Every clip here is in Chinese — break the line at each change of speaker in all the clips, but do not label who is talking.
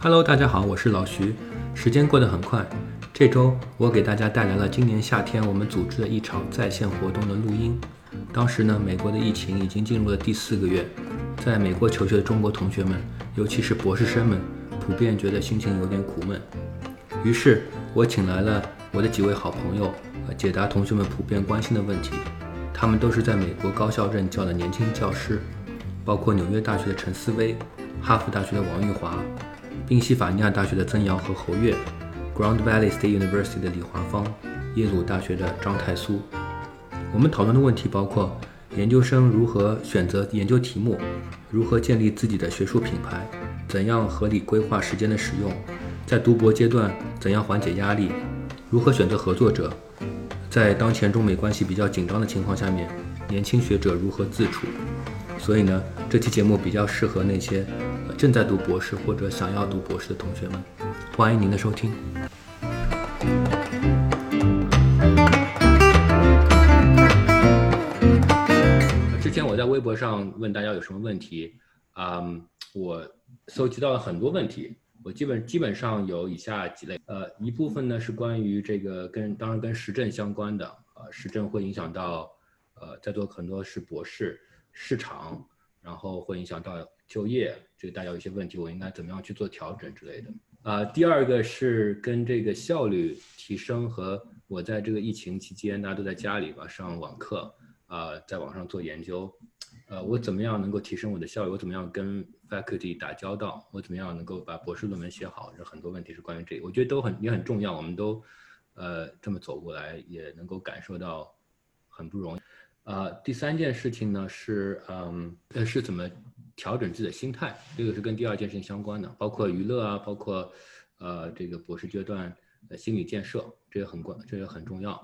Hello，大家好，我是老徐。时间过得很快，这周我给大家带来了今年夏天我们组织的一场在线活动的录音。当时呢，美国的疫情已经进入了第四个月，在美国求学的中国同学们，尤其是博士生们，普遍觉得心情有点苦闷。于是，我请来了我的几位好朋友，解答同学们普遍关心的问题。他们都是在美国高校任教的年轻教师，包括纽约大学的陈思威、哈佛大学的王玉华、宾夕法尼亚大学的曾瑶和侯月、Grand Valley State University 的李华芳、耶鲁大学的张太苏。我们讨论的问题包括：研究生如何选择研究题目，如何建立自己的学术品牌，怎样合理规划时间的使用，在读博阶段怎样缓解压力，如何选择合作者，在当前中美关系比较紧张的情况下面，年轻学者如何自处。所以呢，这期节目比较适合那些正在读博士或者想要读博士的同学们。欢迎您的收听。之前我在微博上问大家有什么问题，啊，我搜集到了很多问题。我基本基本上有以下几类，呃，一部分呢是关于这个跟当然跟时政相关的，呃，时政会影响到，呃，在座很多是博士，市场，然后会影响到就业，这个大家有一些问题，我应该怎么样去做调整之类的。啊，第二个是跟这个效率提升和我在这个疫情期间大家都在家里吧上网课。啊，在网上做研究，呃，我怎么样能够提升我的效率？我怎么样跟 faculty 打交道？我怎么样能够把博士论文写好？这很多问题是关于这个，我觉得都很也很重要。我们都，呃，这么走过来，也能够感受到很不容易。呃，第三件事情呢是，嗯，呃，是怎么调整自己的心态？这个是跟第二件事情相关的，包括娱乐啊，包括，呃，这个博士阶段的心理建设，这个很关，这个很重要。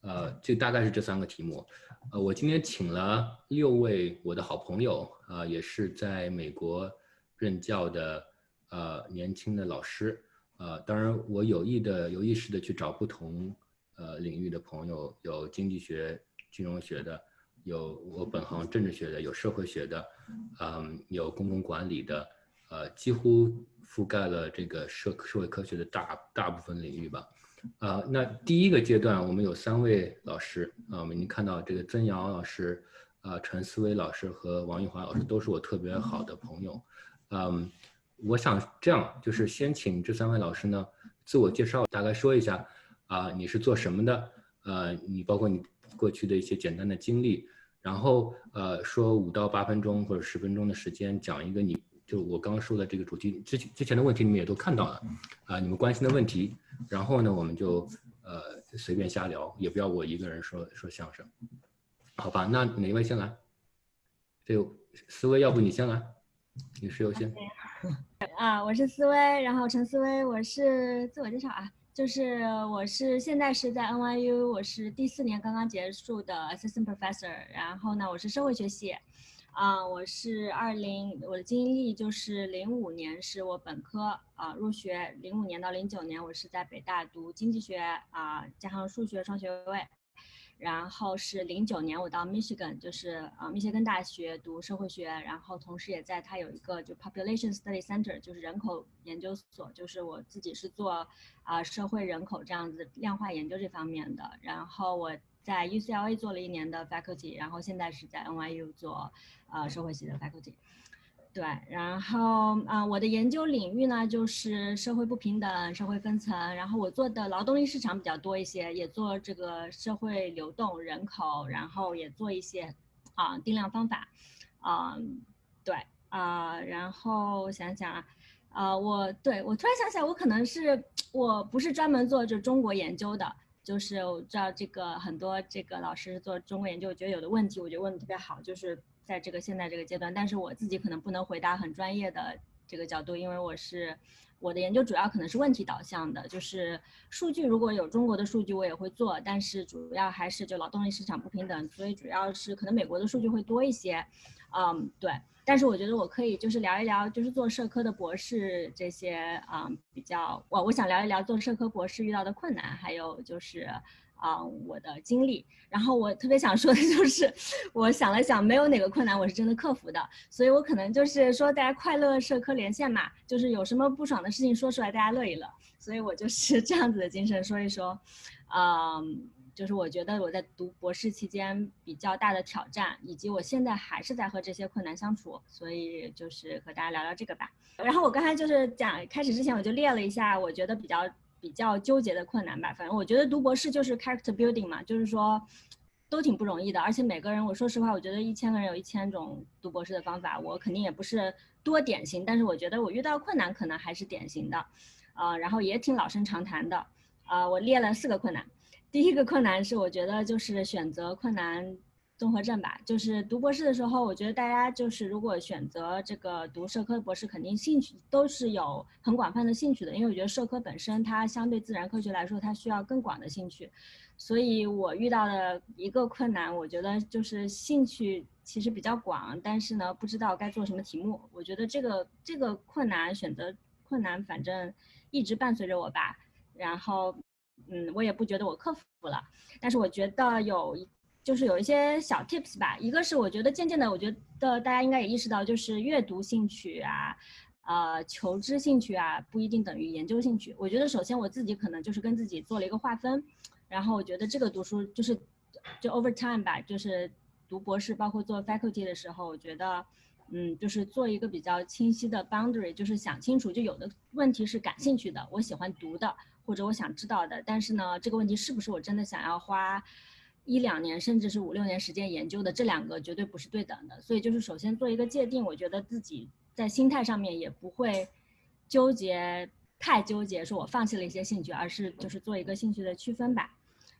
呃，这大概是这三个题目。呃，我今天请了六位我的好朋友，啊，也是在美国任教的呃年轻的老师，呃，当然我有意的、有意识的去找不同呃领域的朋友，有经济学、金融学的，有我本行政治学的，有社会学的，嗯，有公共管理的，呃，几乎覆盖了这个社社会科学的大大部分领域吧。啊，那第一个阶段我们有三位老师啊，我们已经看到这个曾瑶老师、啊陈思维老师和王玉华老师都是我特别好的朋友。嗯，我想这样，就是先请这三位老师呢自我介绍，大概说一下啊你是做什么的，呃，你包括你过去的一些简单的经历，然后呃说五到八分钟或者十分钟的时间讲一个你。就我刚刚说的这个主题，之前之前的问题你们也都看到了，啊，你们关心的问题，然后呢，我们就呃随便瞎聊，也不要我一个人说说相声，好吧？那哪位先来？这思维，要不你先来，女士优先。
啊，我是思维，然后陈思维，我是自我介绍啊，就是我是现在是在 NYU，我是第四年刚刚结束的 Assistant Professor，然后呢，我是社会学系。啊，我是二零，我的经历就是零五年是我本科啊入学，零五年到零九年我是在北大读经济学啊，加上数学双学位，然后是零九年我到 Michigan，就是啊密歇根大学读社会学，然后同时也在它有一个就 Population Study Center，就是人口研究所，就是我自己是做啊社会人口这样子量化研究这方面的，然后我。在 UCLA 做了一年的 faculty，然后现在是在 NYU 做呃社会系的 faculty。对，然后啊，我的研究领域呢就是社会不平等、社会分层，然后我做的劳动力市场比较多一些，也做这个社会流动、人口，然后也做一些啊定量方法。啊，对啊，然后我想想啊，呃，我对我突然想起来，我可能是我不是专门做这中国研究的。就是我知道这个很多这个老师做中国研究，我觉得有的问题，我觉得问的特别好，就是在这个现在这个阶段，但是我自己可能不能回答很专业的这个角度，因为我是我的研究主要可能是问题导向的，就是数据如果有中国的数据我也会做，但是主要还是就劳动力市场不平等，所以主要是可能美国的数据会多一些，嗯，对。但是我觉得我可以就是聊一聊，就是做社科的博士这些嗯比较，我我想聊一聊做社科博士遇到的困难，还有就是啊我的经历。然后我特别想说的就是，我想了想，没有哪个困难我是真的克服的，所以我可能就是说大家快乐社科连线嘛，就是有什么不爽的事情说出来，大家乐一乐。所以我就是 这样子的精神说一说，嗯。就是我觉得我在读博士期间比较大的挑战，以及我现在还是在和这些困难相处，所以就是和大家聊聊这个吧。然后我刚才就是讲开始之前我就列了一下，我觉得比较比较纠结的困难吧。反正我觉得读博士就是 character building 嘛，就是说都挺不容易的。而且每个人，我说实话，我觉得一千个人有一千种读博士的方法，我肯定也不是多典型，但是我觉得我遇到困难可能还是典型的，啊，然后也挺老生常谈的，啊，我列了四个困难。第一个困难是，我觉得就是选择困难综合症吧。就是读博士的时候，我觉得大家就是如果选择这个读社科博士，肯定兴趣都是有很广泛的兴趣的。因为我觉得社科本身它相对自然科学来说，它需要更广的兴趣。所以我遇到的一个困难，我觉得就是兴趣其实比较广，但是呢不知道该做什么题目。我觉得这个这个困难选择困难，反正一直伴随着我吧。然后。嗯，我也不觉得我克服了，但是我觉得有一，就是有一些小 tips 吧。一个是我觉得渐渐的，我觉得大家应该也意识到，就是阅读兴趣啊，呃，求知兴趣啊，不一定等于研究兴趣。我觉得首先我自己可能就是跟自己做了一个划分，然后我觉得这个读书就是，就 over time 吧，就是读博士，包括做 faculty 的时候，我觉得，嗯，就是做一个比较清晰的 boundary，就是想清楚，就有的问题是感兴趣的，我喜欢读的。或者我想知道的，但是呢，这个问题是不是我真的想要花一两年，甚至是五六年时间研究的？这两个绝对不是对等的。所以就是首先做一个界定，我觉得自己在心态上面也不会纠结太纠结，说我放弃了一些兴趣，而是就是做一个兴趣的区分吧。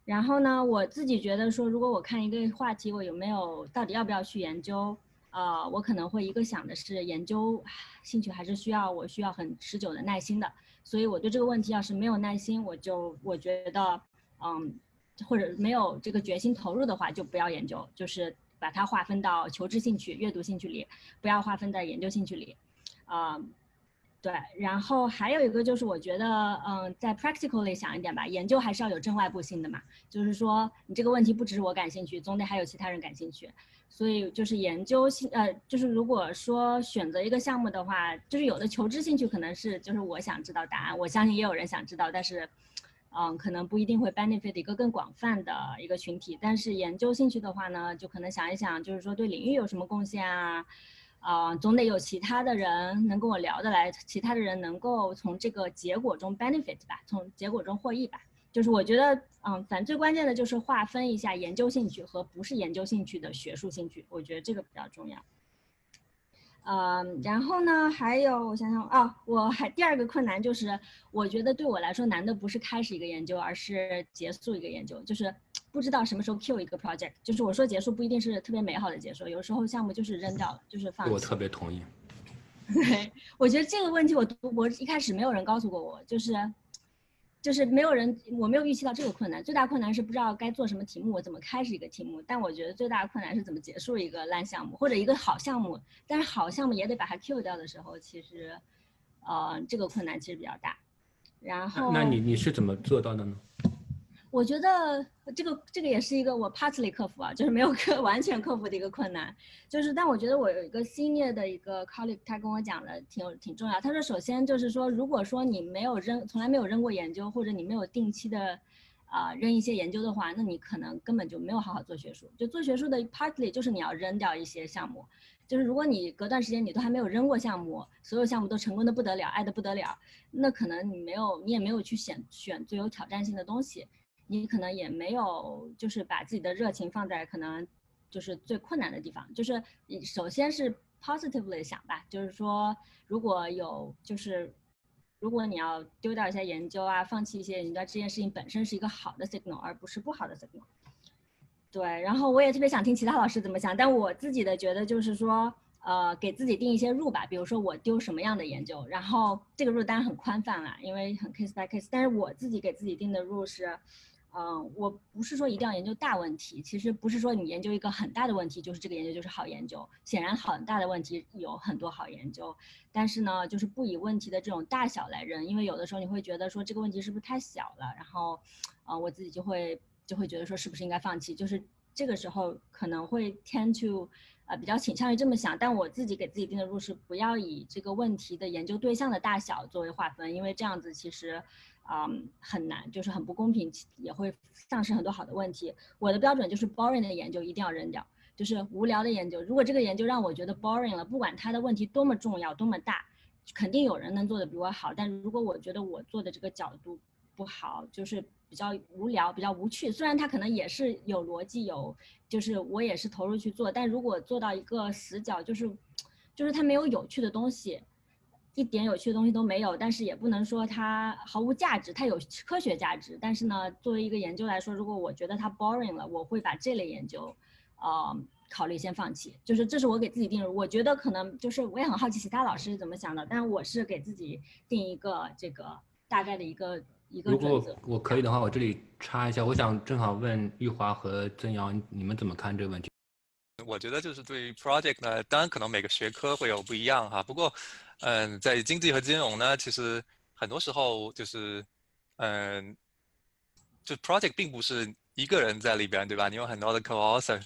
然后呢，我自己觉得说，如果我看一个话题，我有没有到底要不要去研究？呃，我可能会一个想的是研究兴趣还是需要我需要很持久的耐心的。所以我对这个问题要是没有耐心，我就我觉得，嗯，或者没有这个决心投入的话，就不要研究，就是把它划分到求知兴趣、阅读兴趣里，不要划分在研究兴趣里，啊，对。然后还有一个就是，我觉得，嗯，在 practically 想一点吧，研究还是要有正外部性的嘛，就是说你这个问题不只是我感兴趣，总得还有其他人感兴趣。所以就是研究兴，呃，就是如果说选择一个项目的话，就是有的求知兴趣可能是就是我想知道答案，我相信也有人想知道，但是，嗯，可能不一定会 benefit 一个更广泛的一个群体。但是研究兴趣的话呢，就可能想一想，就是说对领域有什么贡献啊，啊，总得有其他的人能跟我聊得来，其他的人能够从这个结果中 benefit 吧，从结果中获益吧。就是我觉得，嗯，反正最关键的就是划分一下研究兴趣和不是研究兴趣的学术兴趣，我觉得这个比较重要。嗯，然后呢，还有我想想啊，我还第二个困难就是，我觉得对我来说难的不是开始一个研究，而是结束一个研究，就是不知道什么时候 Q 一个 project。就是我说结束不一定是特别美好的结束，有时候项目就是扔掉了，就是放。
我特别同意。
对，我觉得这个问题我读博一开始没有人告诉过我，就是。就是没有人，我没有预期到这个困难。最大困难是不知道该做什么题目，我怎么开始一个题目。但我觉得最大的困难是怎么结束一个烂项目，或者一个好项目。但是好项目也得把它 Q 掉的时候，其实，呃，这个困难其实比较大。然后，
那你你是怎么做到的呢？
我觉得这个这个也是一个我 partly 克服啊，就是没有克 完全克服的一个困难。就是，但我觉得我有一个 senior 的一个 colleague，他跟我讲的挺挺重要。他说，首先就是说，如果说你没有扔，从来没有扔过研究，或者你没有定期的啊扔一些研究的话，那你可能根本就没有好好做学术。就做学术的 partly 就是你要扔掉一些项目。就是如果你隔段时间你都还没有扔过项目，所有项目都成功的不得了，爱的不得了，那可能你没有，你也没有去选选最有挑战性的东西。你可能也没有，就是把自己的热情放在可能就是最困难的地方。就是你首先是 positively 想吧，就是说如果有就是如果你要丢掉一些研究啊，放弃一些研究，这件事情本身是一个好的 signal，而不是不好的 signal。对，然后我也特别想听其他老师怎么想，但我自己的觉得就是说，呃，给自己定一些入吧，比如说我丢什么样的研究，然后这个入当然很宽泛了，因为很 case by case，但是我自己给自己定的入是。嗯，我不是说一定要研究大问题，其实不是说你研究一个很大的问题，就是这个研究就是好研究。显然很大的问题有很多好研究，但是呢，就是不以问题的这种大小来认，因为有的时候你会觉得说这个问题是不是太小了，然后，呃，我自己就会就会觉得说是不是应该放弃，就是这个时候可能会 tend to，呃，比较倾向于这么想。但我自己给自己定的路是不要以这个问题的研究对象的大小作为划分，因为这样子其实，嗯，很难，就是很不公平，也会丧失很多好的问题。我的标准就是 boring 的研究一定要扔掉，就是无聊的研究。如果这个研究让我觉得 boring 了，不管它的问题多么重要、多么大，肯定有人能做的比我好。但如果我觉得我做的这个角度不好，就是比较无聊、比较无趣。虽然它可能也是有逻辑、有，就是我也是投入去做，但如果做到一个死角，就是，就是它没有有趣的东西，一点有趣的东西都没有。但是也不能说它毫无价值，它有科学价值。但是呢，作为一个研究来说，如果我觉得它 boring 了，我会把这类研究，呃，考虑先放弃。就是这是我给自己定的。我觉得可能就是我也很好奇其他老师是怎么想的，但是我是给自己定一个这个大概的一个。
如果我可以的话，我这里插一下，我想正好问玉华和曾瑶，你们怎么看这个问题？
我觉得就是对于 project 呢，当然可能每个学科会有不一样哈。不过，嗯，在经济和金融呢，其实很多时候就是，嗯，就 project 并不是一个人在里边，对吧？你有很多的 co-author。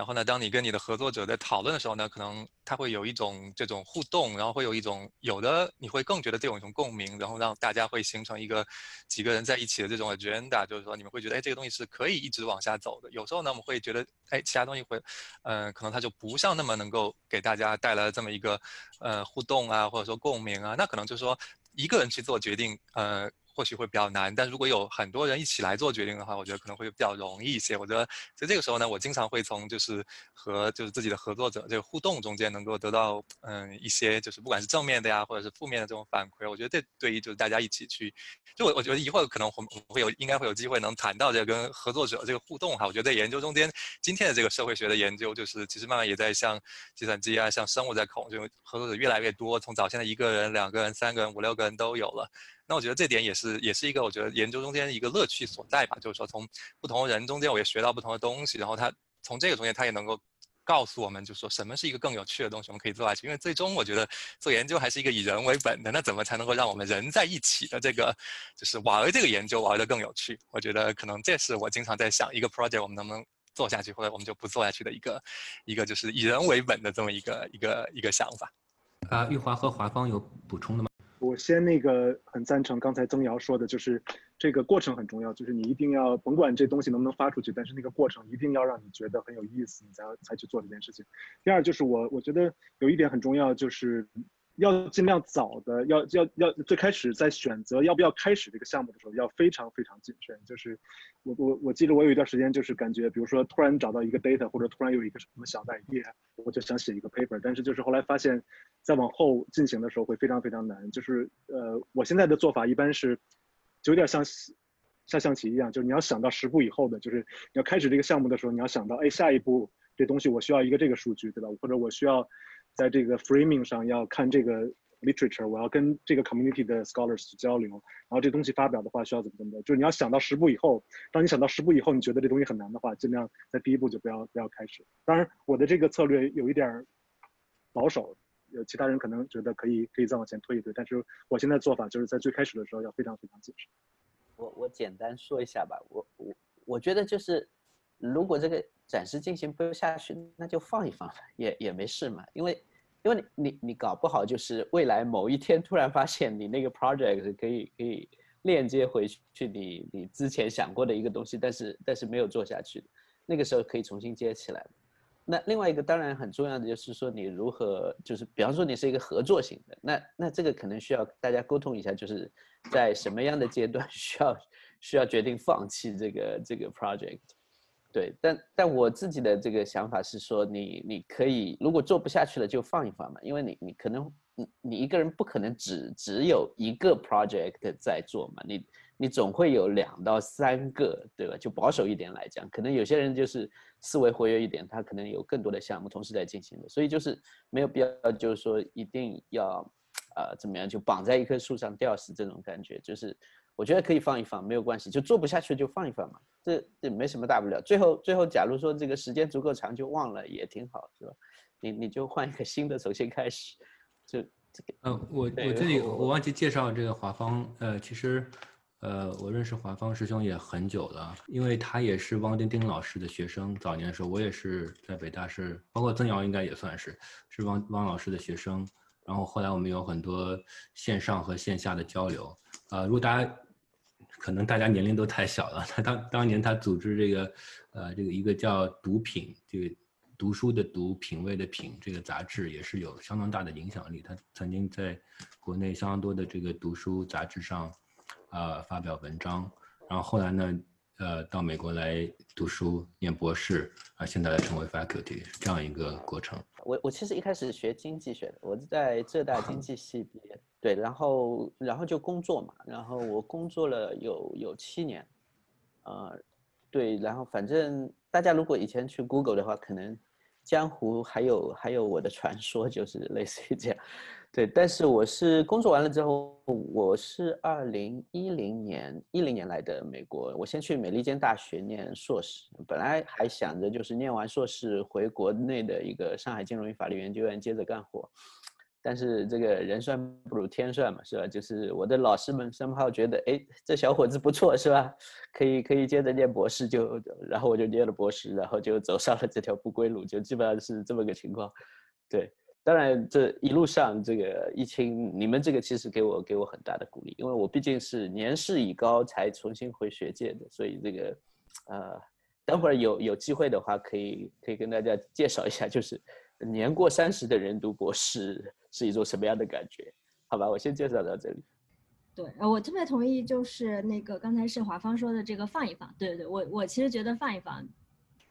然后呢，当你跟你的合作者在讨论的时候呢，可能他会有一种这种互动，然后会有一种有的你会更觉得这种一种共鸣，然后让大家会形成一个几个人在一起的这种 agenda，就是说你们会觉得哎这个东西是可以一直往下走的。有时候呢我们会觉得哎其他东西会，嗯可能它就不像那么能够给大家带来这么一个呃互动啊或者说共鸣啊，那可能就是说一个人去做决定，呃。或许会比较难，但如果有很多人一起来做决定的话，我觉得可能会比较容易一些。我觉得在这个时候呢，我经常会从就是和就是自己的合作者这个互动中间能够得到嗯一些就是不管是正面的呀，或者是负面的这种反馈。我觉得这对于就是大家一起去，就我我觉得一会儿可能会会有应该会有机会能谈到这个跟合作者这个互动哈。我觉得在研究中间，今天的这个社会学的研究就是其实慢慢也在向计算机啊，向生物在控，就合作者越来越多，从早先的一个人、两个人、三个人、五六个人都有了。那我觉得这点也是也是一个我觉得研究中间一个乐趣所在吧，就是说从不同人中间我也学到不同的东西，然后他从这个中间他也能够告诉我们，就是说什么是一个更有趣的东西，我们可以做下去。因为最终我觉得做研究还是一个以人为本的，那怎么才能够让我们人在一起的这个就是玩这个研究玩的更有趣？我觉得可能这是我经常在想一个 project 我们能不能做下去，或者我们就不做下去的一个一个就是以人为本的这么一个一个一个想法。
啊，玉华和华芳有补充的吗？
我先那个很赞成刚才曾瑶说的，就是这个过程很重要，就是你一定要甭管这东西能不能发出去，但是那个过程一定要让你觉得很有意思，你才才去做这件事情。第二就是我我觉得有一点很重要，就是要尽量早的，要要要最开始在选择要不要开始这个项目的时候，要非常非常谨慎。就是我我我记得我有一段时间就是感觉，比如说突然找到一个 data，或者突然有一个什么小 idea，我就想写一个 paper，但是就是后来发现。再往后进行的时候会非常非常难，就是呃，我现在的做法一般是，就有点像下象棋一样，就是你要想到十步以后的，就是要开始这个项目的时候，你要想到，哎，下一步这东西我需要一个这个数据，对吧？或者我需要在这个 framing 上要看这个 literature，我要跟这个 community 的 scholars 去交流，然后这东西发表的话需要怎么怎么的，就是你要想到十步以后，当你想到十步以后，你觉得这东西很难的话，尽量在第一步就不要不要开始。当然，我的这个策略有一点保守。有其他人可能觉得可以可以再往前推一推，但是我现在做法就是在最开始的时候要非常非常谨慎。
我我简单说一下吧，我我我觉得就是如果这个暂时进行不下去，那就放一放吧也也没事嘛，因为因为你你你搞不好就是未来某一天突然发现你那个 project 可以可以链接回去你你之前想过的一个东西，但是但是没有做下去，那个时候可以重新接起来。那另外一个当然很重要的就是说你如何就是比方说你是一个合作型的，那那这个可能需要大家沟通一下，就是在什么样的阶段 需要需要决定放弃这个这个 project，对，但但我自己的这个想法是说你你可以如果做不下去了就放一放嘛，因为你你可能你你一个人不可能只只有一个 project 在做嘛，你。你总会有两到三个，对吧？就保守一点来讲，可能有些人就是思维活跃一点，他可能有更多的项目同时在进行的，所以就是没有必要，就是说一定要，呃，怎么样就绑在一棵树上吊死这种感觉。就是我觉得可以放一放，没有关系，就做不下去就放一放嘛，这这没什么大不了。最后最后，假如说这个时间足够长就忘了也挺好，是吧？你你就换一个新的重新开始，就这个。
嗯，我我这里我忘记介绍这个华方，呃，其实。呃，我认识华方师兄也很久了，因为他也是汪丁丁老师的学生。早年的时候，我也是在北大是，包括曾瑶应该也算是，是汪汪老师的学生。然后后来我们有很多线上和线下的交流。呃，如果大家可能大家年龄都太小了，他当当年他组织这个，呃，这个一个叫“读品”这个读书的读品味的品这个杂志，也是有相当大的影响力。他曾经在国内相当多的这个读书杂志上。啊，发表文章，然后后来呢，呃，到美国来读书念博士，啊，现在来成为 faculty，这样一个过程。
我我其实一开始学经济学的，我是在浙大经济系毕业，对，然后然后就工作嘛，然后我工作了有有七年，呃，对，然后反正大家如果以前去 Google 的话，可能江湖还有还有我的传说，就是类似于这样。对，但是我是工作完了之后，我是二零一零年一零年来的美国。我先去美利坚大学念硕士，本来还想着就是念完硕士回国内的一个上海金融与法律研究院接着干活，但是这个人算不如天算嘛，是吧？就是我的老师们三号觉得，哎，这小伙子不错，是吧？可以可以接着念博士，就然后我就念了博士，然后就走上了这条不归路，就基本上是这么个情况，对。当然，这一路上这个疫情，你们这个其实给我给我很大的鼓励，因为我毕竟是年事已高才重新回学界的，所以这个，呃，等会儿有有机会的话，可以可以跟大家介绍一下，就是年过三十的人读博士是一种什么样的感觉？好吧，我先介绍到这里。
对，我特别同意，就是那个刚才是华芳说的这个放一放，对对对，我我其实觉得放一放，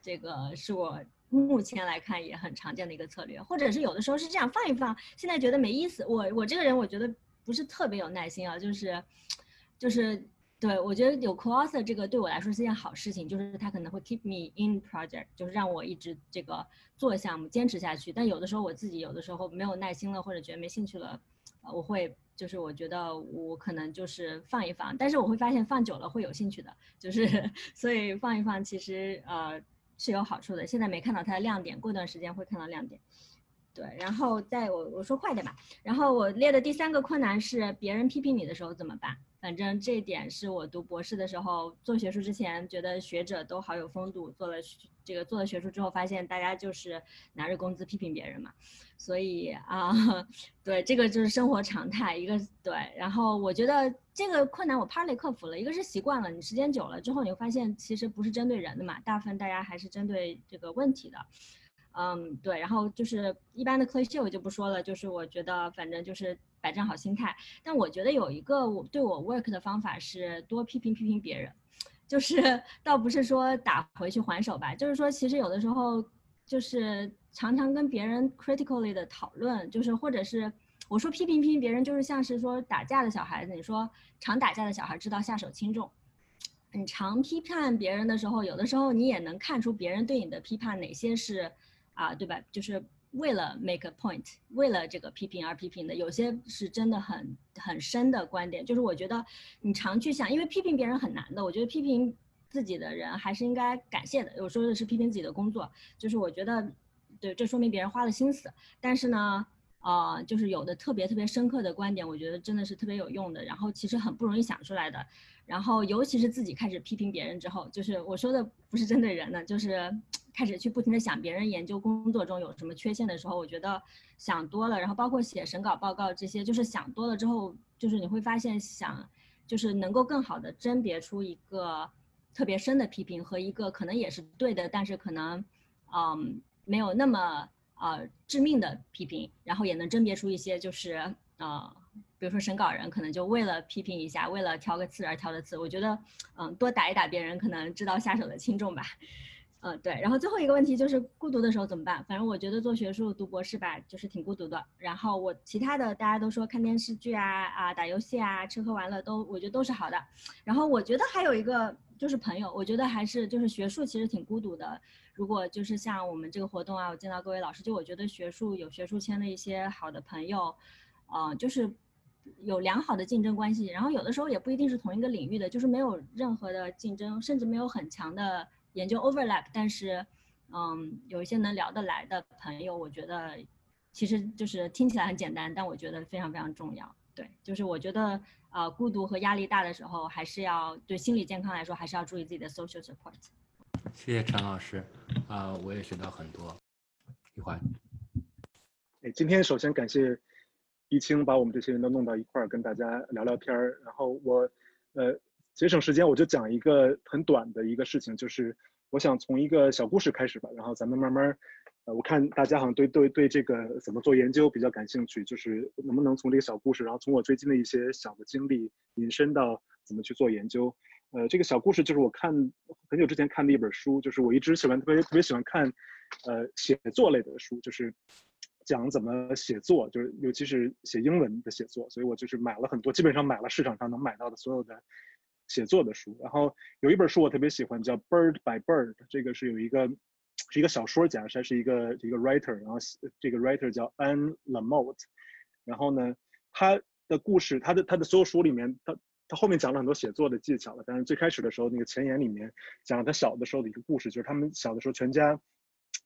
这个是我。目前来看也很常见的一个策略，或者是有的时候是这样放一放，现在觉得没意思。我我这个人我觉得不是特别有耐心啊，就是，就是对我觉得有 coser 这个对我来说是件好事情，就是他可能会 keep me in project，就是让我一直这个做项目坚持下去。但有的时候我自己有的时候没有耐心了，或者觉得没兴趣了，我会就是我觉得我可能就是放一放，但是我会发现放久了会有兴趣的，就是 所以放一放其实呃。是有好处的，现在没看到它的亮点，过段时间会看到亮点。对，然后再我我说快点吧。然后我列的第三个困难是别人批评你的时候怎么办？反正这一点是我读博士的时候做学术之前觉得学者都好有风度，做了这个做了学术之后发现大家就是拿着工资批评别人嘛。所以啊，对，这个就是生活常态。一个对，然后我觉得这个困难我 partly 克服了。一个是习惯了，你时间久了之后，你会发现其实不是针对人的嘛，大部分大家还是针对这个问题的。嗯，对，然后就是一般的 cliche 我就不说了，就是我觉得反正就是摆正好心态。但我觉得有一个我对我 work 的方法是多批评批评别人，就是 倒不是说打回去还手吧，就是说其实有的时候就是常常跟别人 critically 的讨论，就是或者是我说批评批评别人，就是像是说打架的小孩子，你说常打架的小孩知道下手轻重，你常批判别人的时候，有的时候你也能看出别人对你的批判哪些是。啊，对吧？就是为了 make a point，为了这个批评而批评的，有些是真的很很深的观点。就是我觉得你常去想，因为批评别人很难的。我觉得批评自己的人还是应该感谢的。我说的是批评自己的工作，就是我觉得，对，这说明别人花了心思。但是呢，呃，就是有的特别特别深刻的观点，我觉得真的是特别有用的。然后其实很不容易想出来的。然后尤其是自己开始批评别人之后，就是我说的不是针对人的，就是。开始去不停的想别人研究工作中有什么缺陷的时候，我觉得想多了，然后包括写审稿报告这些，就是想多了之后，就是你会发现想，就是能够更好的甄别出一个特别深的批评和一个可能也是对的，但是可能，嗯，没有那么呃致命的批评，然后也能甄别出一些就是呃，比如说审稿人可能就为了批评一下，为了挑个刺而挑的刺，我觉得嗯，多打一打别人，可能知道下手的轻重吧。嗯，对，然后最后一个问题就是孤独的时候怎么办？反正我觉得做学术、读博士吧，就是挺孤独的。然后我其他的大家都说看电视剧啊、啊打游戏啊、吃喝玩乐都，我觉得都是好的。然后我觉得还有一个就是朋友，我觉得还是就是学术其实挺孤独的。如果就是像我们这个活动啊，我见到各位老师，就我觉得学术有学术圈的一些好的朋友，呃，就是有良好的竞争关系。然后有的时候也不一定是同一个领域的，就是没有任何的竞争，甚至没有很强的。研究 overlap，但是，嗯，有一些能聊得来的朋友，我觉得其实就是听起来很简单，但我觉得非常非常重要。对，就是我觉得呃孤独和压力大的时候，还是要对心理健康来说，还是要注意自己的 social support。
谢谢陈老师，啊、我也学到很多。一环，
哎，今天首先感谢一清把我们这些人都弄到一块儿跟大家聊聊天儿。然后我呃节省时间，我就讲一个很短的一个事情，就是我想从一个小故事开始吧，然后咱们慢慢我看大家好像对对对这个怎么做研究比较感兴趣，就是能不能从这个小故事，然后从我最近的一些小的经历引申到怎么去做研究。呃，这个小故事就是我看很久之前看的一本书，就是我一直喜欢特别特别喜欢看，呃，写作类的书，就是讲怎么写作，就是尤其是写英文的写作，所以我就是买了很多，基本上买了市场上能买到的所有的写作的书。然后有一本书我特别喜欢，叫《Bird by Bird》，这个是有一个是一个小说家，他是一个一个 writer，然后这个 writer 叫 Anne Lamott，然后呢，他的故事，他的他的所有书里面，他他后面讲了很多写作的技巧了，但是最开始的时候，那个前言里面讲了他小的时候的一个故事，就是他们小的时候全家，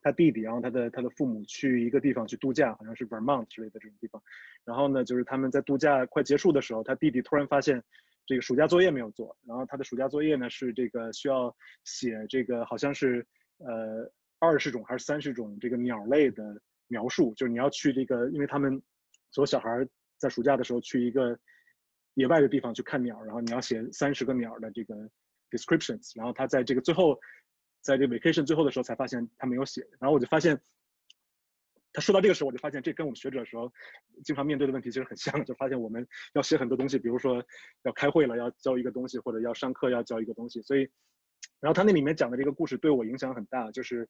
他弟弟，然后他的他的父母去一个地方去度假，好像是 Vermont 之类的这种地方，然后呢，就是他们在度假快结束的时候，他弟弟突然发现这个暑假作业没有做，然后他的暑假作业呢是这个需要写这个好像是呃二十种还是三十种这个鸟类的描述，就是你要去这个，因为他们所有小孩在暑假的时候去一个。野外的地方去看鸟，然后你要写三十个鸟的这个 descriptions，然后他在这个最后，在这 vacation 最后的时候才发现他没有写，然后我就发现，他说到这个时候，我就发现这跟我们学者的时候经常面对的问题其实很像，就发现我们要写很多东西，比如说要开会了要交一个东西，或者要上课要交一个东西，所以，然后他那里面讲的这个故事对我影响很大，就是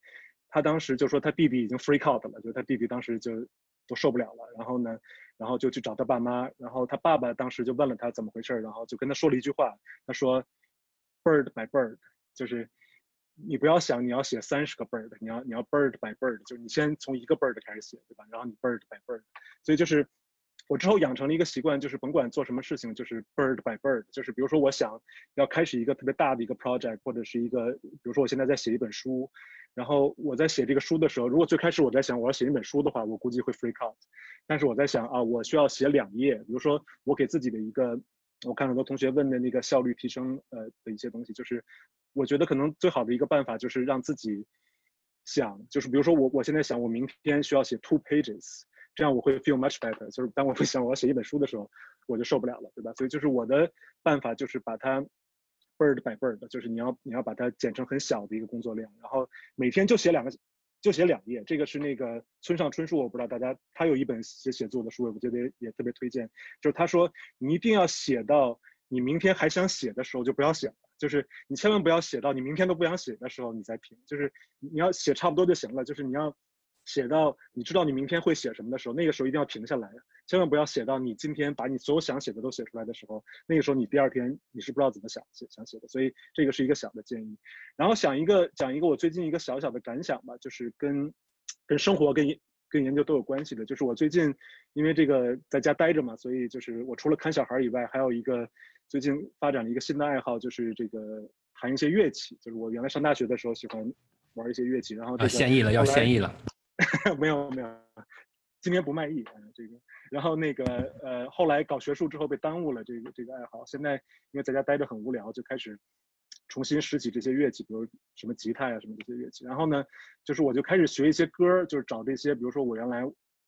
他当时就说他弟弟已经 freak out 了，就他弟弟当时就。都受不了了，然后呢，然后就去找他爸妈，然后他爸爸当时就问了他怎么回事，然后就跟他说了一句话，他说，bird by bird，就是你不要想你要写三十个 bird，你要你要 bird by bird，就是你先从一个 bird 开始写，对吧？然后你 bird by bird，所以就是我之后养成了一个习惯，就是甭管做什么事情，就是 bird by bird，就是比如说我想要开始一个特别大的一个 project，或者是一个，比如说我现在在写一本书。然后我在写这个书的时候，如果最开始我在想我要写一本书的话，我估计会 freak out。但是我在想啊，我需要写两页，比如说我给自己的一个，我看很多同学问的那个效率提升呃的一些东西，就是我觉得可能最好的一个办法就是让自己想，就是比如说我我现在想我明天需要写 two pages，这样我会 feel much better。就是当我不想我要写一本书的时候，我就受不了了，对吧？所以就是我的办法就是把它。bird by bird 就是你要你要把它剪成很小的一个工作量，然后每天就写两个，就写两页。这个是那个村上春树，我不知道大家他有一本写写作的书，我觉得也特别推荐。就是他说你一定要写到你明天还想写的时候就不要写了，就是你千万不要写到你明天都不想写的时候你再停，就是你要写差不多就行了，就是你要。写到你知道你明天会写什么的时候，那个时候一定要停下来，千万不要写到你今天把你所有想写的都写出来的时候，那个时候你第二天你是不知道怎么想写想写的。所以这个是一个小的建议。然后想一个讲一个我最近一个小小的感想吧，就是跟跟生活跟跟研究都有关系的。就是我最近因为这个在家待着嘛，所以就是我除了看小孩以外，还有一个最近发展了一个新的爱好，就是这个弹一些乐器。就是我原来上大学的时候喜欢玩一些乐器，然后
啊，现役了，要现役了。
没有没有，今年不卖艺啊这个，然后那个呃后来搞学术之后被耽误了这个这个爱好，现在因为在家待着很无聊，就开始重新拾起这些乐器，比如什么吉他呀什么这些乐器，然后呢，就是我就开始学一些歌，就是找这些比如说我原来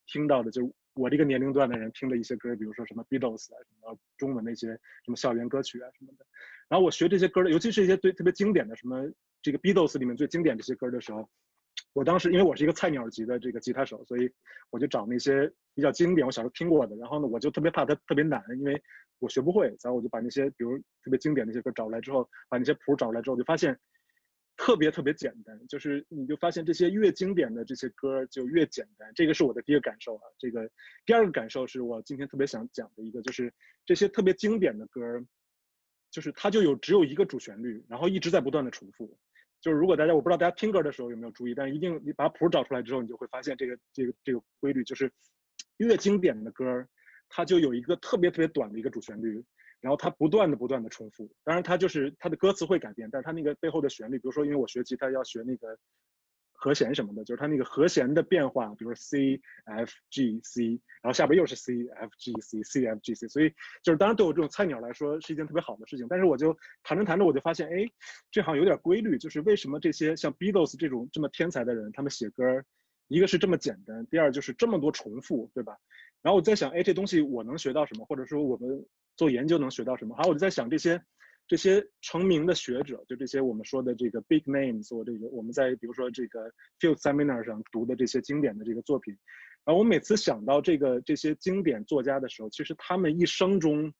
听到的，就我这个年龄段的人听的一些歌，比如说什么 Beatles 啊，什么中文那些什么校园歌曲啊什么的，然后我学这些歌的，尤其是一些最特别经典的什么这个 Beatles 里面最经典这些歌的时候。我当时因为我是一个菜鸟级的这个吉他手，所以我就找那些比较经典，我小时候听过的。然后呢，我就特别怕它特别难，因为我学不会。然后我就把那些比如特别经典的那些歌找来之后，把那些谱找来之后，就发现特别特别简单。就是你就发现这些越经典的这些歌就越简单。这个是我的第一个感受啊。这个第二个感受是我今天特别想讲的一个，就是这些特别经典的歌，就是它就有只有一个主旋律，然后一直在不断的重复。就是如果大家我不知道大家听歌的时候有没有注意，但是一定你把谱找出来之后，你就会发现这个这个这个规律，就是越经典的歌，它就有一个特别特别短的一个主旋律，然后它不断的不断的重复。当然它就是它的歌词会改变，但是它那个背后的旋律，比如说因为我学吉他要学那个和弦什么的，就是它那个和弦的变化，比如说 C F G C，然后下边又是 C F G C C F G C，所以就是当然对我这种菜鸟来说是一件特别好的事情。但是我就弹着弹着我就发现，哎，这好像有点规律，就是为什么这些像 Beatles 这种这么天才的人，他们写歌，一个是这么简单，第二就是这么多重复，对吧？然后我在想，哎，这东西我能学到什么，或者说我们做研究能学到什么？好，我就在想这些。这些成名的学者，就这些我们说的这个 big names，或这个我们在比如说这个 field seminar 上读的这些经典的这个作品，然后我每次想到这个这些经典作家的时候，其实他们一生中